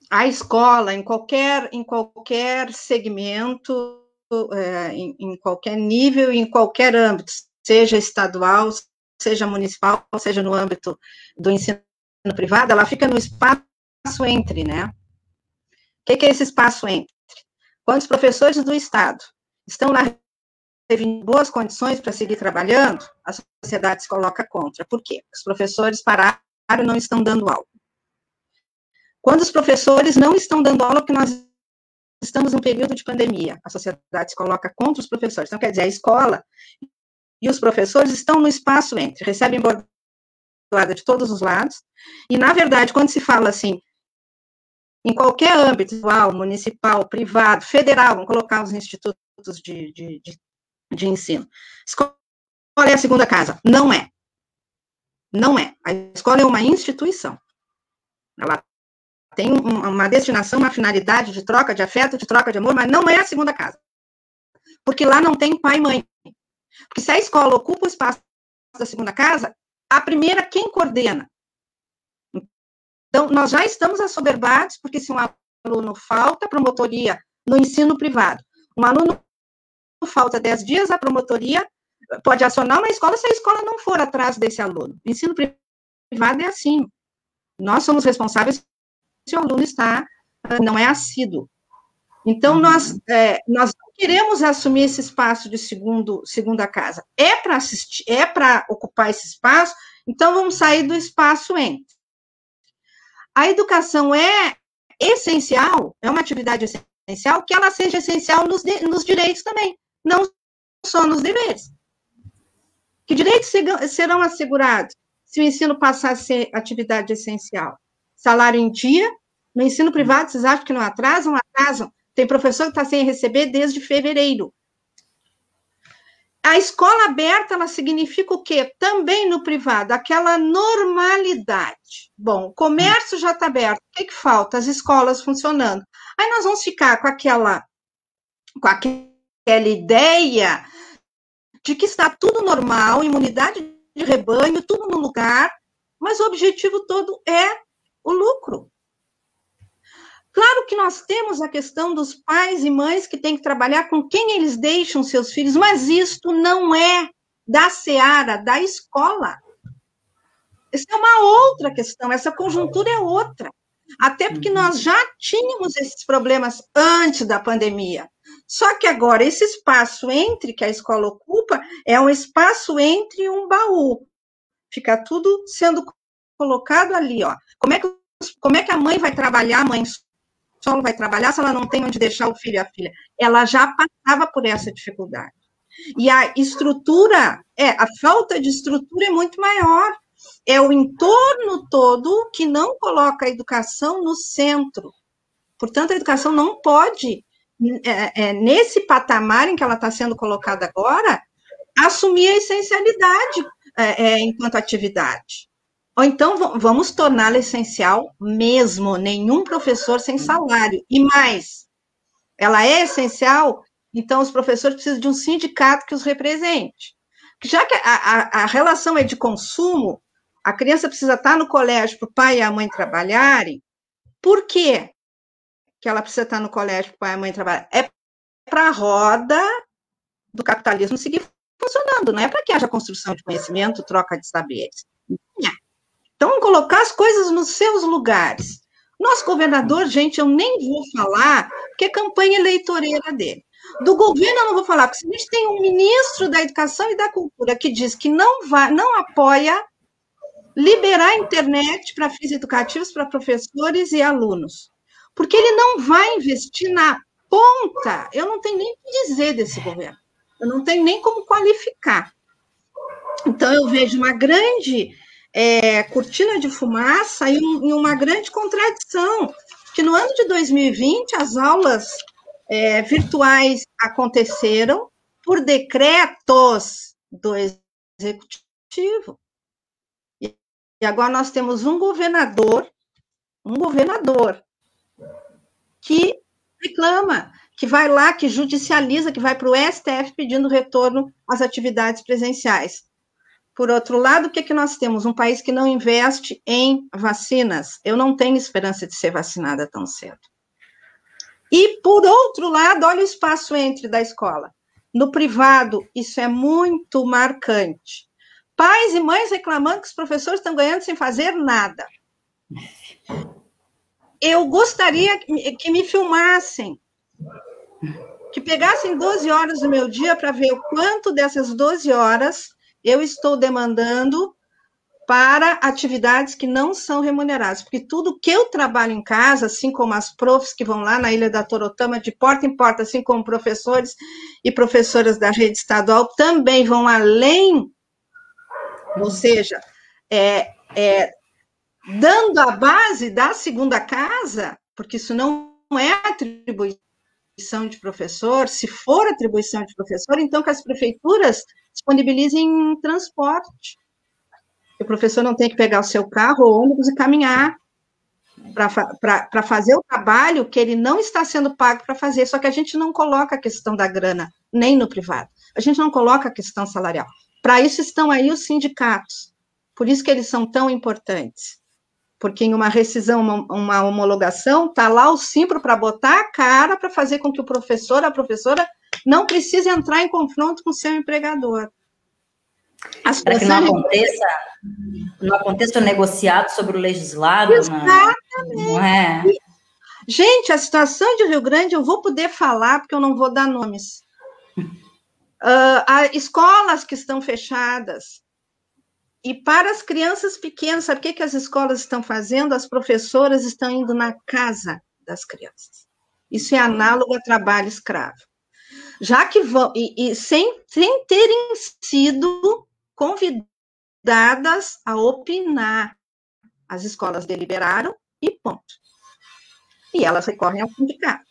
a escola, em qualquer, em qualquer segmento, é, em, em qualquer nível, em qualquer âmbito, seja estadual, seja municipal, seja no âmbito do ensino privado, ela fica no espaço entre, né? O que, é esse espaço entre? Quando os professores do Estado estão lá em boas condições para seguir trabalhando, a sociedade se coloca contra. Por quê? Os professores pararam e não estão dando aula. Quando os professores não estão dando aula, porque nós estamos num período de pandemia, a sociedade se coloca contra os professores. Então, quer dizer, a escola e os professores estão no espaço entre, recebem de todos os lados, e, na verdade, quando se fala assim, em qualquer âmbito, municipal, privado, federal, vamos colocar os institutos de, de, de, de ensino. Escola é a segunda casa. Não é. Não é. A escola é uma instituição. Ela tem uma destinação, uma finalidade de troca de afeto, de troca de amor, mas não é a segunda casa. Porque lá não tem pai e mãe. Porque se a escola ocupa o espaço da segunda casa, a primeira, quem coordena? Então, nós já estamos assoberbados, porque se um aluno falta, a promotoria no ensino privado, um aluno falta 10 dias, a promotoria pode acionar uma escola se a escola não for atrás desse aluno. Ensino privado é assim. Nós somos responsáveis se o aluno está, não é assíduo. Então, uhum. nós, é, nós não queremos assumir esse espaço de segundo, segunda casa. É para assistir, é para ocupar esse espaço, então vamos sair do espaço entre. A educação é essencial, é uma atividade essencial, que ela seja essencial nos, nos direitos também, não só nos deveres. Que direitos serão assegurados se o ensino passar a ser atividade essencial? Salário em dia, no ensino privado, vocês acham que não atrasam? Atrasam. Tem professor que está sem receber desde fevereiro. A escola aberta, ela significa o quê? Também no privado, aquela normalidade. Bom, o comércio já está aberto, o que, que falta? As escolas funcionando. Aí nós vamos ficar com aquela, com aquela ideia de que está tudo normal, imunidade de rebanho, tudo no lugar, mas o objetivo todo é o lucro. Claro que nós temos a questão dos pais e mães que têm que trabalhar com quem eles deixam seus filhos, mas isto não é da seara da escola. Essa é uma outra questão, essa conjuntura é outra. Até porque uhum. nós já tínhamos esses problemas antes da pandemia. Só que agora, esse espaço entre que a escola ocupa é um espaço entre um baú. Fica tudo sendo colocado ali, ó. Como é que, como é que a mãe vai trabalhar, a mãe solo vai trabalhar se ela não tem onde deixar o filho e a filha? Ela já passava por essa dificuldade. E a estrutura, é, a falta de estrutura é muito maior. É o entorno todo que não coloca a educação no centro. Portanto, a educação não pode, é, é, nesse patamar em que ela está sendo colocada agora, assumir a essencialidade é, é enquanto atividade. Ou então vamos torná-la essencial mesmo, nenhum professor sem salário. E mais, ela é essencial, então os professores precisam de um sindicato que os represente. Já que a, a, a relação é de consumo, a criança precisa estar no colégio para o pai e a mãe trabalharem. Por quê que ela precisa estar no colégio pai e a mãe trabalharem? É para a roda do capitalismo seguir funcionando, não é para que haja construção de conhecimento, troca de saberes. Então, colocar as coisas nos seus lugares. Nosso governador, gente, eu nem vou falar, porque é campanha eleitoreira dele. Do governo eu não vou falar, porque se a gente tem um ministro da Educação e da Cultura que diz que não vai, não apoia liberar a internet para fins educativos para professores e alunos. Porque ele não vai investir na ponta. Eu não tenho nem o que dizer desse governo. Eu não tenho nem como qualificar. Então, eu vejo uma grande é, cortina de fumaça e, um, e, uma grande contradição, que no ano de 2020 as aulas é, virtuais aconteceram por decretos do executivo. E, e agora nós temos um governador, um governador que reclama que vai lá, que judicializa, que vai para o STF pedindo retorno às atividades presenciais. Por outro lado, o que, é que nós temos? Um país que não investe em vacinas. Eu não tenho esperança de ser vacinada tão cedo. E, por outro lado, olha o espaço entre da escola. No privado, isso é muito marcante. Pais e mães reclamando que os professores estão ganhando sem fazer nada. Eu gostaria que me filmassem que pegassem 12 horas do meu dia para ver o quanto dessas 12 horas eu estou demandando para atividades que não são remuneradas, porque tudo que eu trabalho em casa, assim como as profs que vão lá na Ilha da Torotama, de porta em porta, assim como professores e professoras da rede estadual, também vão além, ou seja, é, é, dando a base da segunda casa, porque isso não é atribuição de professor, se for atribuição de professor, então que as prefeituras disponibilizem transporte. O professor não tem que pegar o seu carro ou ônibus e caminhar para fazer o trabalho que ele não está sendo pago para fazer. Só que a gente não coloca a questão da grana, nem no privado. A gente não coloca a questão salarial. Para isso estão aí os sindicatos. Por isso que eles são tão importantes porque em uma rescisão, uma, uma homologação, está lá o Simpro para botar a cara para fazer com que o professor, a professora, não precise entrar em confronto com o seu empregador. Para que não aconteça, não aconteça o negociado sobre o legislado. Exatamente. Não é? Gente, a situação de Rio Grande eu vou poder falar, porque eu não vou dar nomes. Uh, escolas que estão fechadas, e para as crianças pequenas, sabe o que, que as escolas estão fazendo? As professoras estão indo na casa das crianças. Isso é análogo a trabalho escravo. Já que vão, e, e sem, sem terem sido convidadas a opinar. As escolas deliberaram e ponto. E elas recorrem ao sindicato.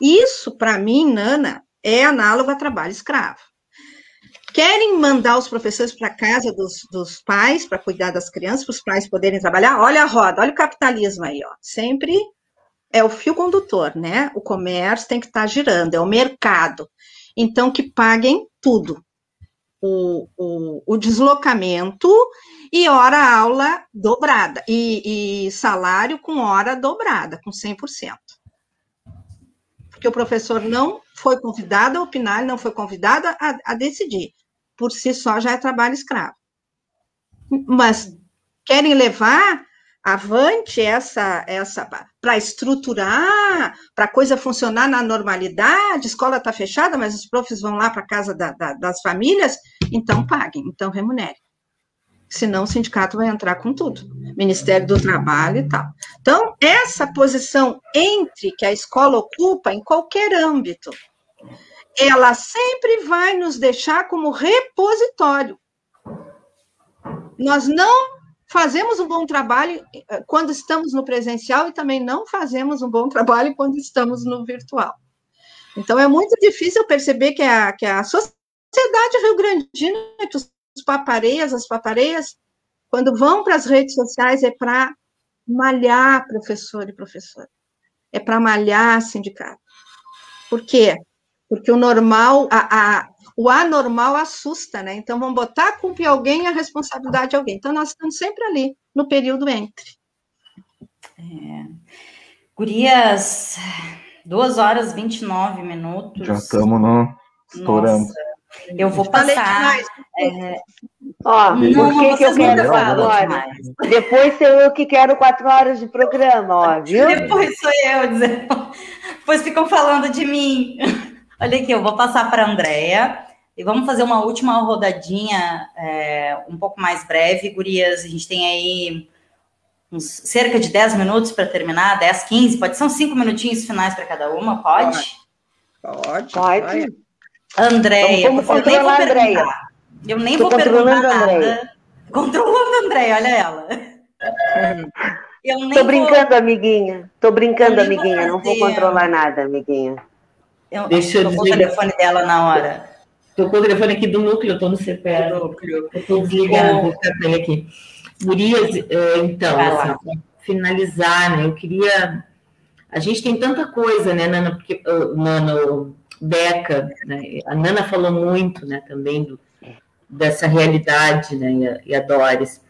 Isso, para mim, Nana, é análogo a trabalho escravo querem mandar os professores para casa dos, dos pais para cuidar das crianças, para os pais poderem trabalhar. Olha a roda, olha o capitalismo aí, ó. Sempre é o fio condutor, né? O comércio tem que estar tá girando, é o mercado. Então, que paguem tudo. O, o, o deslocamento e hora aula dobrada, e, e salário com hora dobrada, com 100%. Porque o professor não foi convidado a opinar, não foi convidado a, a decidir por si só já é trabalho escravo. Mas querem levar avante essa essa para estruturar, para a coisa funcionar na normalidade, escola está fechada, mas os profs vão lá para casa da, da, das famílias, então paguem, então remunere. Senão o sindicato vai entrar com tudo, Ministério do Trabalho e tal. Então, essa posição entre que a escola ocupa em qualquer âmbito, ela sempre vai nos deixar como repositório. Nós não fazemos um bom trabalho eh, quando estamos no presencial e também não fazemos um bom trabalho quando estamos no virtual. Então, é muito difícil perceber que a, que a sociedade rio-grandina, que os papareias, as papareias, quando vão para as redes sociais, é para malhar professor e professora. É para malhar sindicato. Por quê? Porque o normal, a, a, o anormal assusta, né? Então, vamos botar a culpa em alguém e a responsabilidade de alguém. Então, nós estamos sempre ali, no período entre. É. Gurias, duas horas e 29 minutos. Já estamos no... estourando. Nossa, eu vou passar. É... Ó, não, por que, que eu quero quatro horas? Depois sou eu que quero quatro horas de programa, ó, viu? Depois sou eu dizendo. Depois ficam falando de mim. Olha aqui, eu vou passar para a Andrea. E vamos fazer uma última rodadinha é, um pouco mais breve, gurias. A gente tem aí uns cerca de 10 minutos para terminar, 10, 15, pode ser uns 5 minutinhos finais para cada uma, pode? Pode. Pode. Andréia, eu nem vou perguntar. Eu nem Tô vou perguntar nada. Controlando a Andréia, olha ela. Eu nem Tô brincando, vou... amiguinha. Tô brincando, amiguinha. Não vou controlar nada, amiguinha. Eu, Deixa eu o telefone dela na hora. Estou com o telefone aqui do núcleo, estou no CPR. Estou desligando, vou ficar com ele aqui. Gurias, é, então, assim, finalizar, né, eu queria... A gente tem tanta coisa, né, Nana, porque, uh, Nana, Beca, né, a Nana falou muito, né, também do, dessa realidade, né, e a, e a Doris.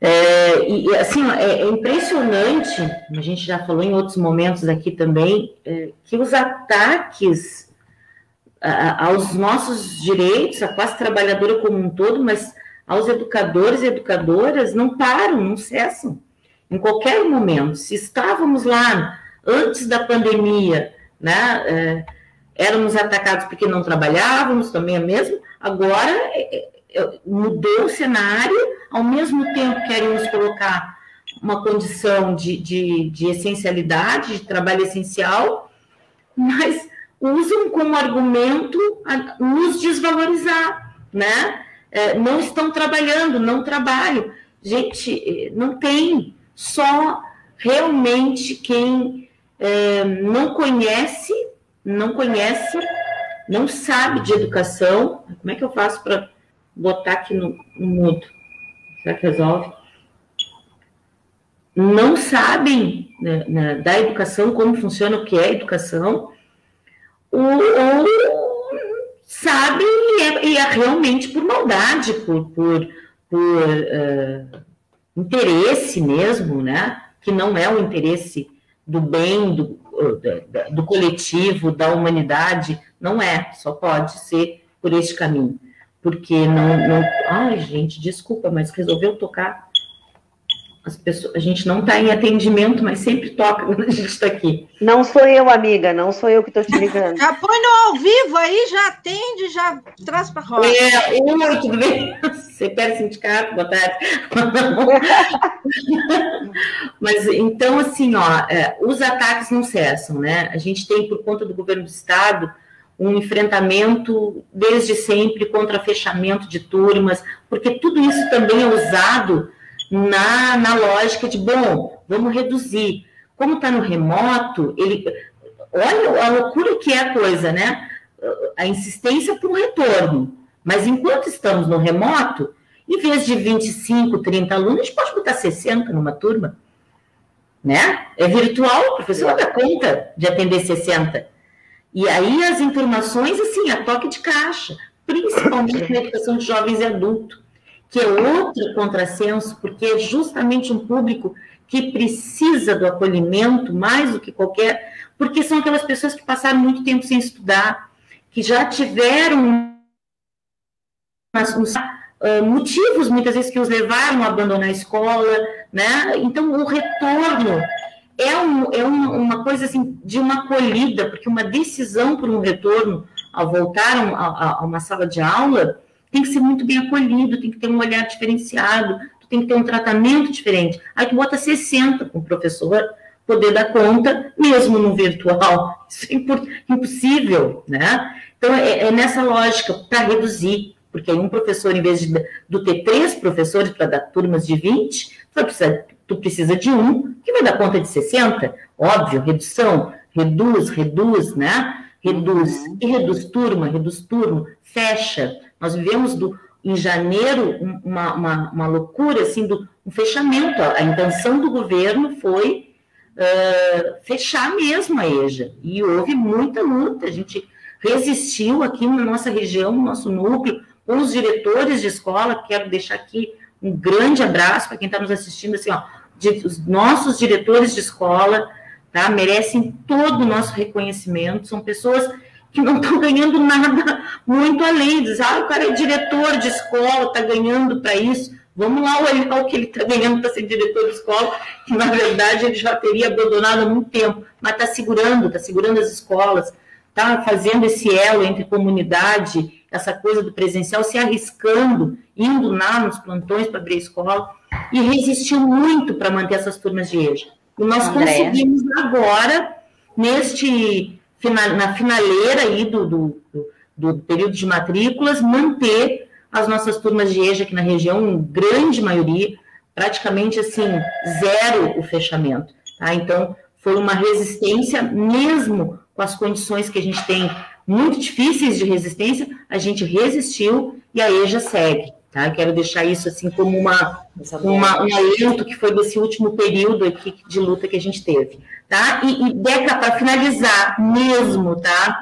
É, e, assim, é, é, impressionante, a gente já falou em outros momentos aqui também, é, que os ataques aos nossos direitos, a classe trabalhadora como um todo, mas aos educadores e educadoras não param, não cessam. Em qualquer momento, se estávamos lá antes da pandemia, né, é, éramos atacados porque não trabalhávamos, também é mesmo, agora é, é, mudou o cenário, ao mesmo tempo querem nos colocar uma condição de, de, de essencialidade, de trabalho essencial, mas usam como argumento nos desvalorizar, né? É, não estão trabalhando, não trabalham. Gente, não tem só realmente quem é, não conhece, não conhece, não sabe de educação. Como é que eu faço para botar aqui no, no? Será que resolve? Não sabem né, né, da educação, como funciona, o que é educação, ou, sabe e é, e é, realmente por maldade, por, por, por uh, interesse mesmo, né? Que não é o interesse do bem, do, do, do coletivo, da humanidade, não é, só pode ser por este caminho. Porque não, não. Ai, gente, desculpa, mas resolveu tocar as pessoas, a gente não está em atendimento, mas sempre toca quando a gente está aqui. Não sou eu, amiga, não sou eu que estou te ligando. já põe no ao vivo aí, já atende, já traz para roda. É, oi, tudo bem? Você quer sindicato? Boa tarde. mas então, assim, ó, é, os ataques não cessam, né? A gente tem, por conta do governo do Estado, um enfrentamento desde sempre contra fechamento de turmas, porque tudo isso também é usado na, na lógica de, bom, vamos reduzir. Como está no remoto, ele. Olha a loucura que é a coisa, né? A insistência para o retorno. Mas enquanto estamos no remoto, em vez de 25, 30 alunos, a gente pode botar 60 numa turma. Né? É virtual, o professor não dá conta de atender 60. E aí as informações, assim, a toque de caixa, principalmente na educação de jovens e adultos que é outro contrassenso, porque é justamente um público que precisa do acolhimento mais do que qualquer, porque são aquelas pessoas que passaram muito tempo sem estudar, que já tiveram uh, motivos, muitas vezes, que os levaram a abandonar a escola, né? Então, o retorno é, um, é uma, uma coisa, assim, de uma acolhida, porque uma decisão por um retorno ao voltar a, a, a uma sala de aula tem que ser muito bem acolhido, tem que ter um olhar diferenciado, tem que ter um tratamento diferente. Aí tu bota 60 com o professor, poder dar conta, mesmo no virtual. Isso é impossível, né? Então, é, é nessa lógica, para reduzir, porque aí um professor, em vez de do ter três professores para dar turmas de 20, tu precisa, tu precisa de um que vai dar conta de 60. Óbvio, redução, reduz, reduz, né? Reduz, uhum. e reduz turma, reduz turno, fecha. Nós vivemos do, em janeiro uma, uma, uma loucura assim do um fechamento. A intenção do governo foi uh, fechar mesmo a EJA e houve muita luta. A gente resistiu aqui na nossa região, no nosso núcleo, com os diretores de escola. Quero deixar aqui um grande abraço para quem está nos assistindo. Assim, ó, de, os nossos diretores de escola tá, merecem todo o nosso reconhecimento. São pessoas que não estão ganhando nada muito além. Diz, ah, o cara é diretor de escola, está ganhando para isso. Vamos lá olhar o que ele está ganhando para ser diretor de escola, que na verdade ele já teria abandonado há muito tempo, mas está segurando, está segurando as escolas, está fazendo esse elo entre comunidade, essa coisa do presencial, se arriscando, indo lá nos plantões para abrir a escola, e resistiu muito para manter essas turmas de EJA. E nós conseguimos agora, neste na finaleira aí do, do, do, período de matrículas, manter as nossas turmas de EJA aqui na região, em grande maioria, praticamente assim, zero o fechamento. Tá? Então, foi uma resistência, mesmo com as condições que a gente tem muito difíceis de resistência, a gente resistiu e a EJA segue. Tá? Quero deixar isso assim como uma, uma, um alento que foi desse último período aqui de luta que a gente teve. Tá? E, e Deca, para finalizar mesmo, tá?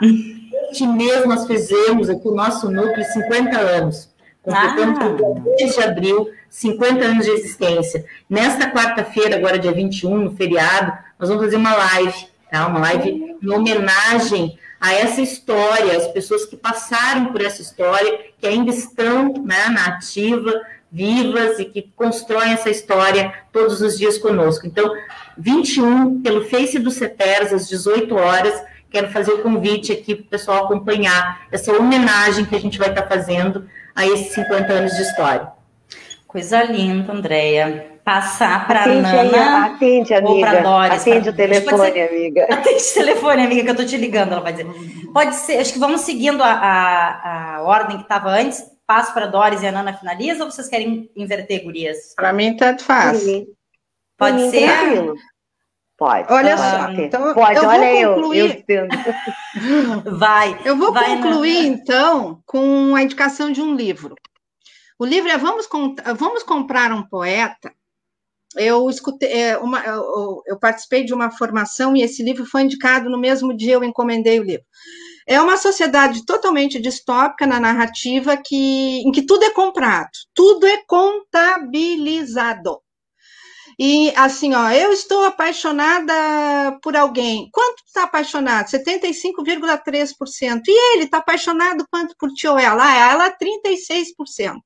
Este mês nós fizemos aqui o nosso núcleo 50 anos. Completamos ah. 10 de abril, 50 anos de existência. Nesta quarta-feira, agora dia 21, no feriado, nós vamos fazer uma live, tá? Uma live em homenagem a essa história, as pessoas que passaram por essa história, que ainda estão né, na ativa, vivas e que constroem essa história todos os dias conosco. Então, 21, pelo Face do CETERS, às 18 horas, quero fazer o convite aqui para o pessoal acompanhar essa homenagem que a gente vai estar fazendo a esses 50 anos de história. Coisa linda, Andréia passar para a Nana. atende, amiga. Ou para Doris. Atende pra... o telefone, ser... amiga. Atende o telefone, amiga, que eu estou te ligando, ela vai dizer. Pode ser, acho que vamos seguindo a, a, a ordem que estava antes. Passo para Doris e a Nana finaliza ou vocês querem inverter, gurias? Para mim, tanto faz. Pode Sim, ser? Tranquilo. Pode. Olha só, então pode, eu olha vou concluir. Eu, eu vai. Eu vou vai, concluir, Nana. então, com a indicação de um livro. O livro é Vamos, Vamos Comprar um Poeta, eu escutei é, uma, eu, eu, participei de uma formação e esse livro foi indicado no mesmo dia eu encomendei o livro. É uma sociedade totalmente distópica na narrativa que, em que tudo é comprado, tudo é contabilizado. E assim, ó, eu estou apaixonada por alguém. Quanto está apaixonado? 75,3%. E ele está apaixonado quanto por ti ou ela? Ah, ela 36%.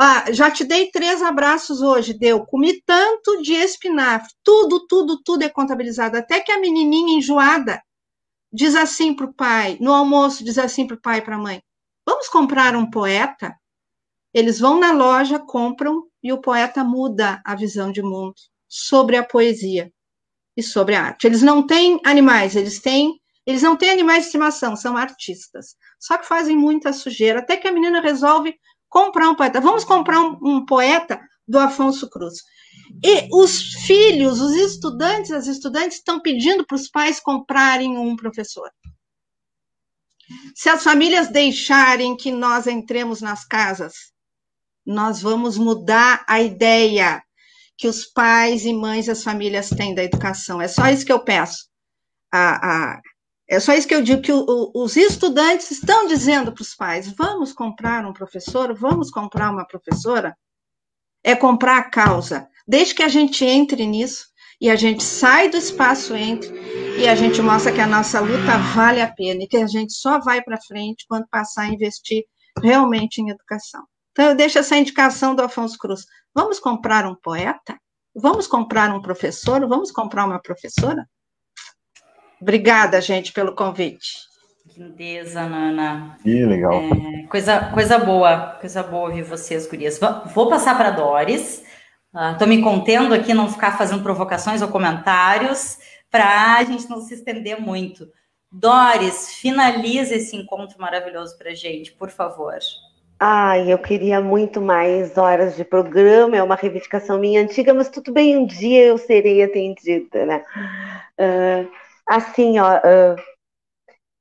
Ah, já te dei três abraços hoje, deu. Comi tanto de espinafre. Tudo, tudo, tudo é contabilizado. Até que a menininha enjoada diz assim para o pai, no almoço, diz assim para o pai e para a mãe: Vamos comprar um poeta? Eles vão na loja, compram e o poeta muda a visão de mundo sobre a poesia e sobre a arte. Eles não têm animais, eles têm, eles não têm animais de estimação, são artistas. Só que fazem muita sujeira, até que a menina resolve comprar um poeta. Vamos comprar um, um poeta do Afonso Cruz. E os filhos, os estudantes, as estudantes estão pedindo para os pais comprarem um professor. Se as famílias deixarem que nós entremos nas casas, nós vamos mudar a ideia que os pais e mães, as famílias têm da educação. É só isso que eu peço. A, a, é só isso que eu digo, que o, os estudantes estão dizendo para os pais: vamos comprar um professor, vamos comprar uma professora. É comprar a causa. Desde que a gente entre nisso e a gente sai do espaço entre e a gente mostra que a nossa luta vale a pena e que a gente só vai para frente quando passar a investir realmente em educação. Então, eu deixo essa indicação do Afonso Cruz. Vamos comprar um poeta? Vamos comprar um professor? Vamos comprar uma professora? Obrigada, gente, pelo convite. Lindeza, Nana. Que legal. É, coisa, coisa boa, coisa boa ouvir vocês, gurias. Vou passar para Doris. Estou uh, me contendo aqui não ficar fazendo provocações ou comentários para a gente não se estender muito. Doris, finaliza esse encontro maravilhoso para a gente, por favor. Ai, eu queria muito mais horas de programa, é uma reivindicação minha antiga, mas tudo bem, um dia eu serei atendida, né? Uh, assim, ó, uh,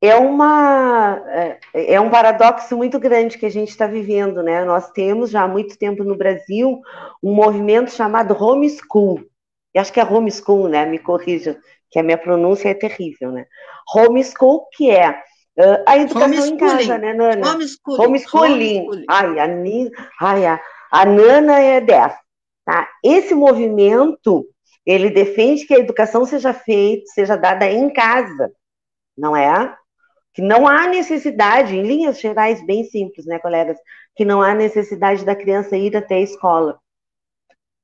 é uma é, é um paradoxo muito grande que a gente está vivendo, né? Nós temos já há muito tempo no Brasil um movimento chamado homeschool. Eu acho que é homeschool, né? Me corrijam, que a minha pronúncia é terrível, né? Homeschool, que é uh, a educação em casa, né, Nana? Homeschooling. Homeschooling. Homeschooling. Ai, a, ai, a, a Nana é dessa, tá? Esse movimento, ele defende que a educação seja feita, seja dada em casa, não é? Que não há necessidade, em linhas gerais bem simples, né, colegas? Que não há necessidade da criança ir até a escola.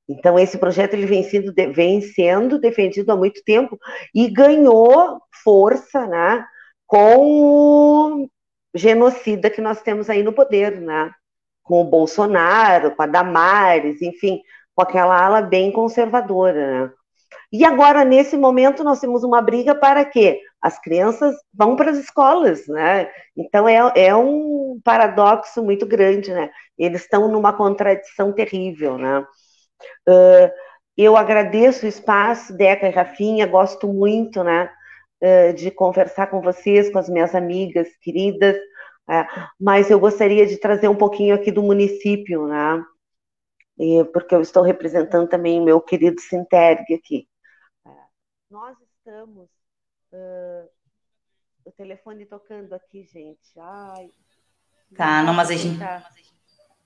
Então, esse projeto ele vem sendo, vem sendo defendido há muito tempo e ganhou força né, com o genocida que nós temos aí no poder, né? com o Bolsonaro, com a Damares, enfim, com aquela ala bem conservadora. Né? E agora, nesse momento, nós temos uma briga para que as crianças vão para as escolas, né? Então é, é um paradoxo muito grande, né? Eles estão numa contradição terrível, né? Uh, eu agradeço o espaço, Deca e Rafinha, gosto muito, né, uh, de conversar com vocês, com as minhas amigas queridas, uh, mas eu gostaria de trazer um pouquinho aqui do município, né, e, porque eu estou representando também o meu querido Sinterg aqui. nós estamos... o telefone tocando aqui, gente. Ai, tá, não, mas a gente... Tá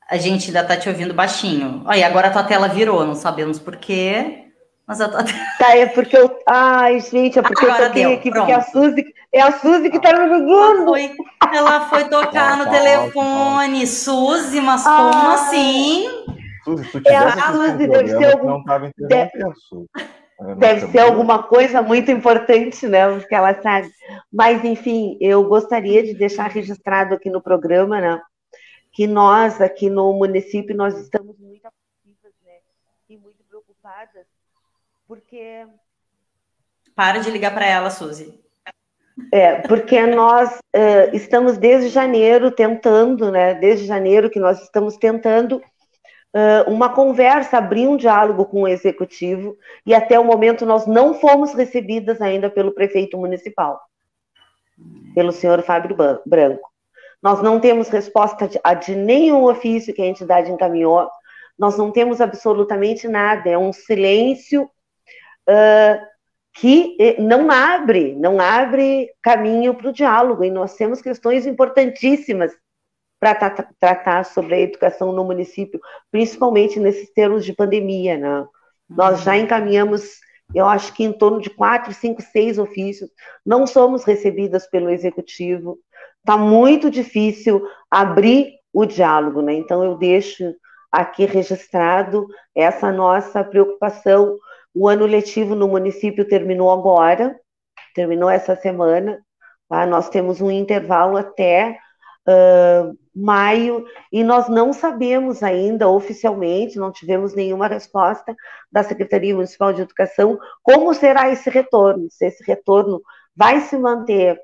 a gente ainda tá te ouvindo baixinho. Olha, agora a tua tela virou, não sabemos por quê. Mas a tua Tá, é porque eu. Ai, gente, é porque agora eu toquei deu, aqui, pronto. porque a Suzy. É a Suzy que tá me ligando. Ela foi, ela foi tocar no telefone. Suzy, mas como Ai. assim? Suzy, tu é a Suzy, deve ser algum. Não tava deve, deve ser alguma coisa muito importante, né? Porque ela sabe. Mas, enfim, eu gostaria de deixar registrado aqui no programa, né? que nós aqui no município nós estamos muito aflitas, né? E muito preocupadas, porque para de ligar para ela, Suzy. É, porque nós uh, estamos desde janeiro tentando, né? Desde janeiro que nós estamos tentando uh, uma conversa, abrir um diálogo com o executivo, e até o momento nós não fomos recebidas ainda pelo prefeito municipal, pelo senhor Fábio Branco. Nós não temos resposta de, de nenhum ofício que a entidade encaminhou, nós não temos absolutamente nada, é um silêncio uh, que eh, não abre, não abre caminho para o diálogo, e nós temos questões importantíssimas para tra tratar sobre a educação no município, principalmente nesses termos de pandemia, né? Nós já uhum. encaminhamos, eu acho que em torno de quatro, cinco, seis ofícios, não somos recebidas pelo executivo, está muito difícil abrir o diálogo, né? Então eu deixo aqui registrado essa nossa preocupação. O ano letivo no município terminou agora, terminou essa semana. Tá? Nós temos um intervalo até uh, maio e nós não sabemos ainda oficialmente, não tivemos nenhuma resposta da Secretaria Municipal de Educação como será esse retorno, se esse retorno vai se manter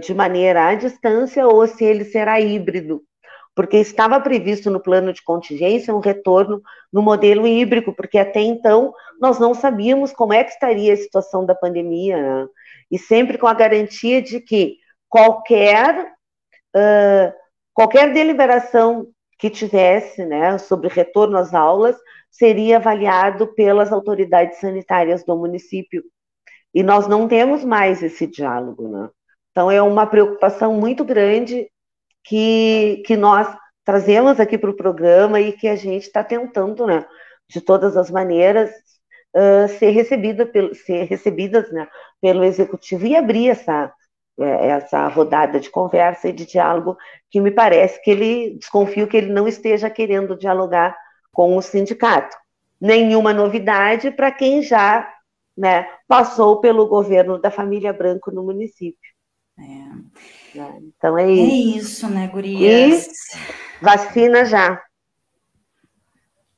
de maneira à distância ou se ele será híbrido, porque estava previsto no plano de contingência um retorno no modelo híbrido, porque até então nós não sabíamos como é que estaria a situação da pandemia, né? e sempre com a garantia de que qualquer uh, qualquer deliberação que tivesse, né, sobre retorno às aulas seria avaliado pelas autoridades sanitárias do município. E nós não temos mais esse diálogo, né? Então, é uma preocupação muito grande que, que nós trazemos aqui para o programa e que a gente está tentando, né, de todas as maneiras, uh, ser, recebida pelo, ser recebidas né, pelo executivo e abrir essa, essa rodada de conversa e de diálogo que me parece que ele, desconfio que ele não esteja querendo dialogar com o sindicato. Nenhuma novidade para quem já né, passou pelo governo da família Branco no município. É. Né, então é, é isso. É isso, né, Gurias? E vacina já.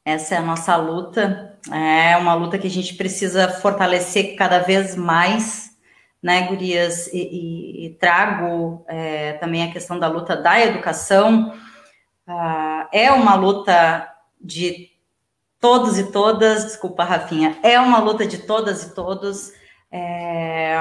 Essa é a nossa luta. É uma luta que a gente precisa fortalecer cada vez mais, né, Gurias? E, e, e trago é, também a questão da luta da educação. Ah, é uma luta de todos e todas, desculpa, Rafinha, é uma luta de todas e todos. É,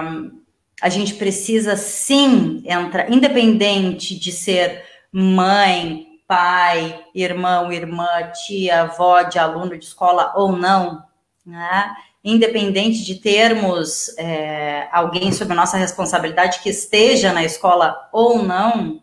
a gente precisa sim entrar, independente de ser mãe, pai, irmão, irmã, tia, avó de aluno de escola ou não, né? Independente de termos é, alguém sob nossa responsabilidade que esteja na escola ou não,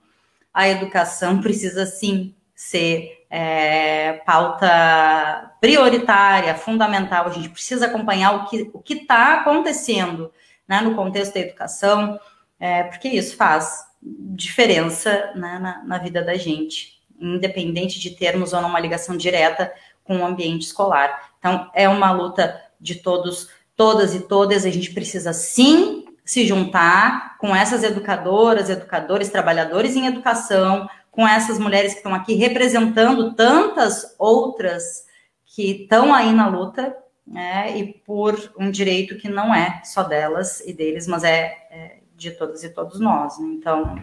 a educação precisa sim ser é, pauta prioritária, fundamental. A gente precisa acompanhar o que o está acontecendo né, no contexto da educação, é, porque isso faz diferença né, na, na vida da gente, independente de termos ou não uma ligação direta com o ambiente escolar. Então, é uma luta de todos, todas e todas. A gente precisa sim se juntar com essas educadoras, educadores, trabalhadores em educação, com essas mulheres que estão aqui representando tantas outras que estão aí na luta, né, e por um direito que não é só delas e deles, mas é, é de todas e todos nós. Né? Então,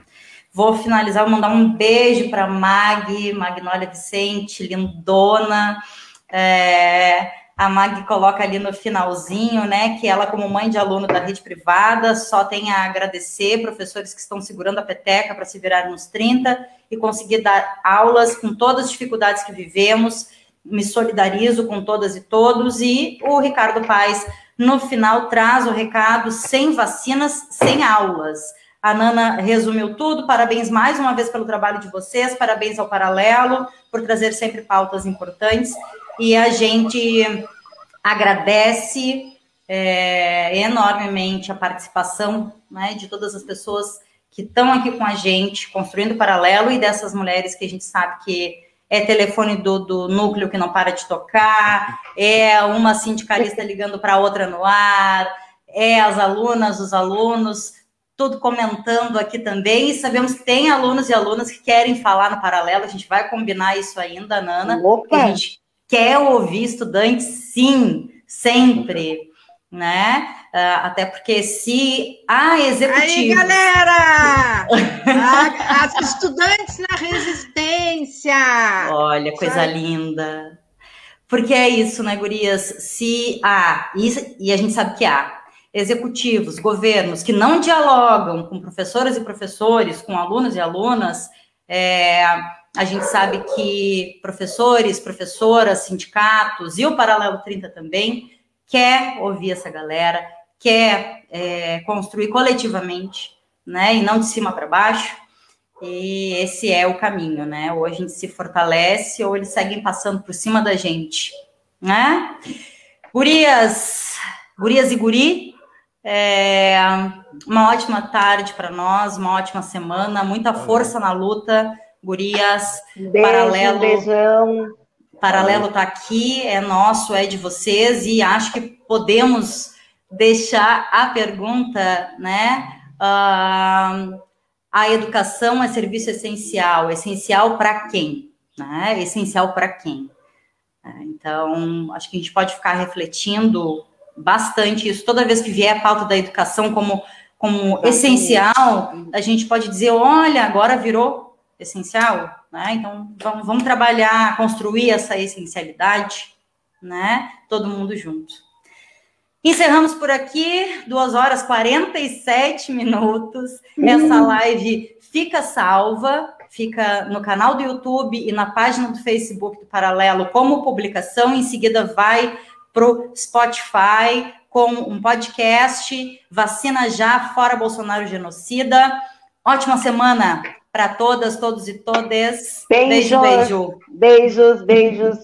vou finalizar, vou mandar um beijo para Mag, Magnólia Vicente, lindona. É, a Mag coloca ali no finalzinho, né, que ela, como mãe de aluno da rede privada, só tem a agradecer professores que estão segurando a peteca para se virar nos 30 e conseguir dar aulas com todas as dificuldades que vivemos. Me solidarizo com todas e todos. E o Ricardo Paes, no final, traz o recado: sem vacinas, sem aulas. A Nana resumiu tudo. Parabéns mais uma vez pelo trabalho de vocês, parabéns ao Paralelo por trazer sempre pautas importantes e a gente agradece é, enormemente a participação né, de todas as pessoas que estão aqui com a gente, construindo paralelo, e dessas mulheres que a gente sabe que é telefone do, do núcleo que não para de tocar, é uma sindicalista ligando para outra no ar, é as alunas, os alunos, tudo comentando aqui também, e sabemos que tem alunos e alunas que querem falar no paralelo, a gente vai combinar isso ainda, Nana. Opa. A gente quer ouvir estudantes, sim, sempre, né? Uh, até porque se a executiva... Aí, galera! As estudantes na resistência! Olha, coisa Sabe? linda. Porque é isso, né, gurias? Se há, e a gente sabe que há, executivos, governos que não dialogam com professoras e professores, com alunos e alunas, é, a gente sabe que professores, professoras, sindicatos e o Paralelo 30 também quer ouvir essa galera, quer é, construir coletivamente, né? E não de cima para baixo. E esse é o caminho, né? Ou a gente se fortalece ou eles seguem passando por cima da gente, né? Gurias, gurias e guri, é, uma ótima tarde para nós, uma ótima semana, muita força na luta gurias, Beijo, paralelo. Beijão. Paralelo está aqui, é nosso, é de vocês, e acho que podemos deixar a pergunta, né? Uh, a educação é serviço essencial, essencial para quem? Né? Essencial para quem? É, então, acho que a gente pode ficar refletindo bastante isso. Toda vez que vier a pauta da educação como, como essencial, a gente pode dizer: olha, agora virou essencial, né? Então, vamos, vamos trabalhar, construir essa essencialidade, né? Todo mundo junto. Encerramos por aqui, 2 horas 47 minutos. Essa live fica salva, fica no canal do YouTube e na página do Facebook do Paralelo como publicação. Em seguida, vai para o Spotify com um podcast. Vacina já, fora Bolsonaro genocida. Ótima semana! Para todas, todos e todas. Beijos, beijo, beijo. Beijos, beijos.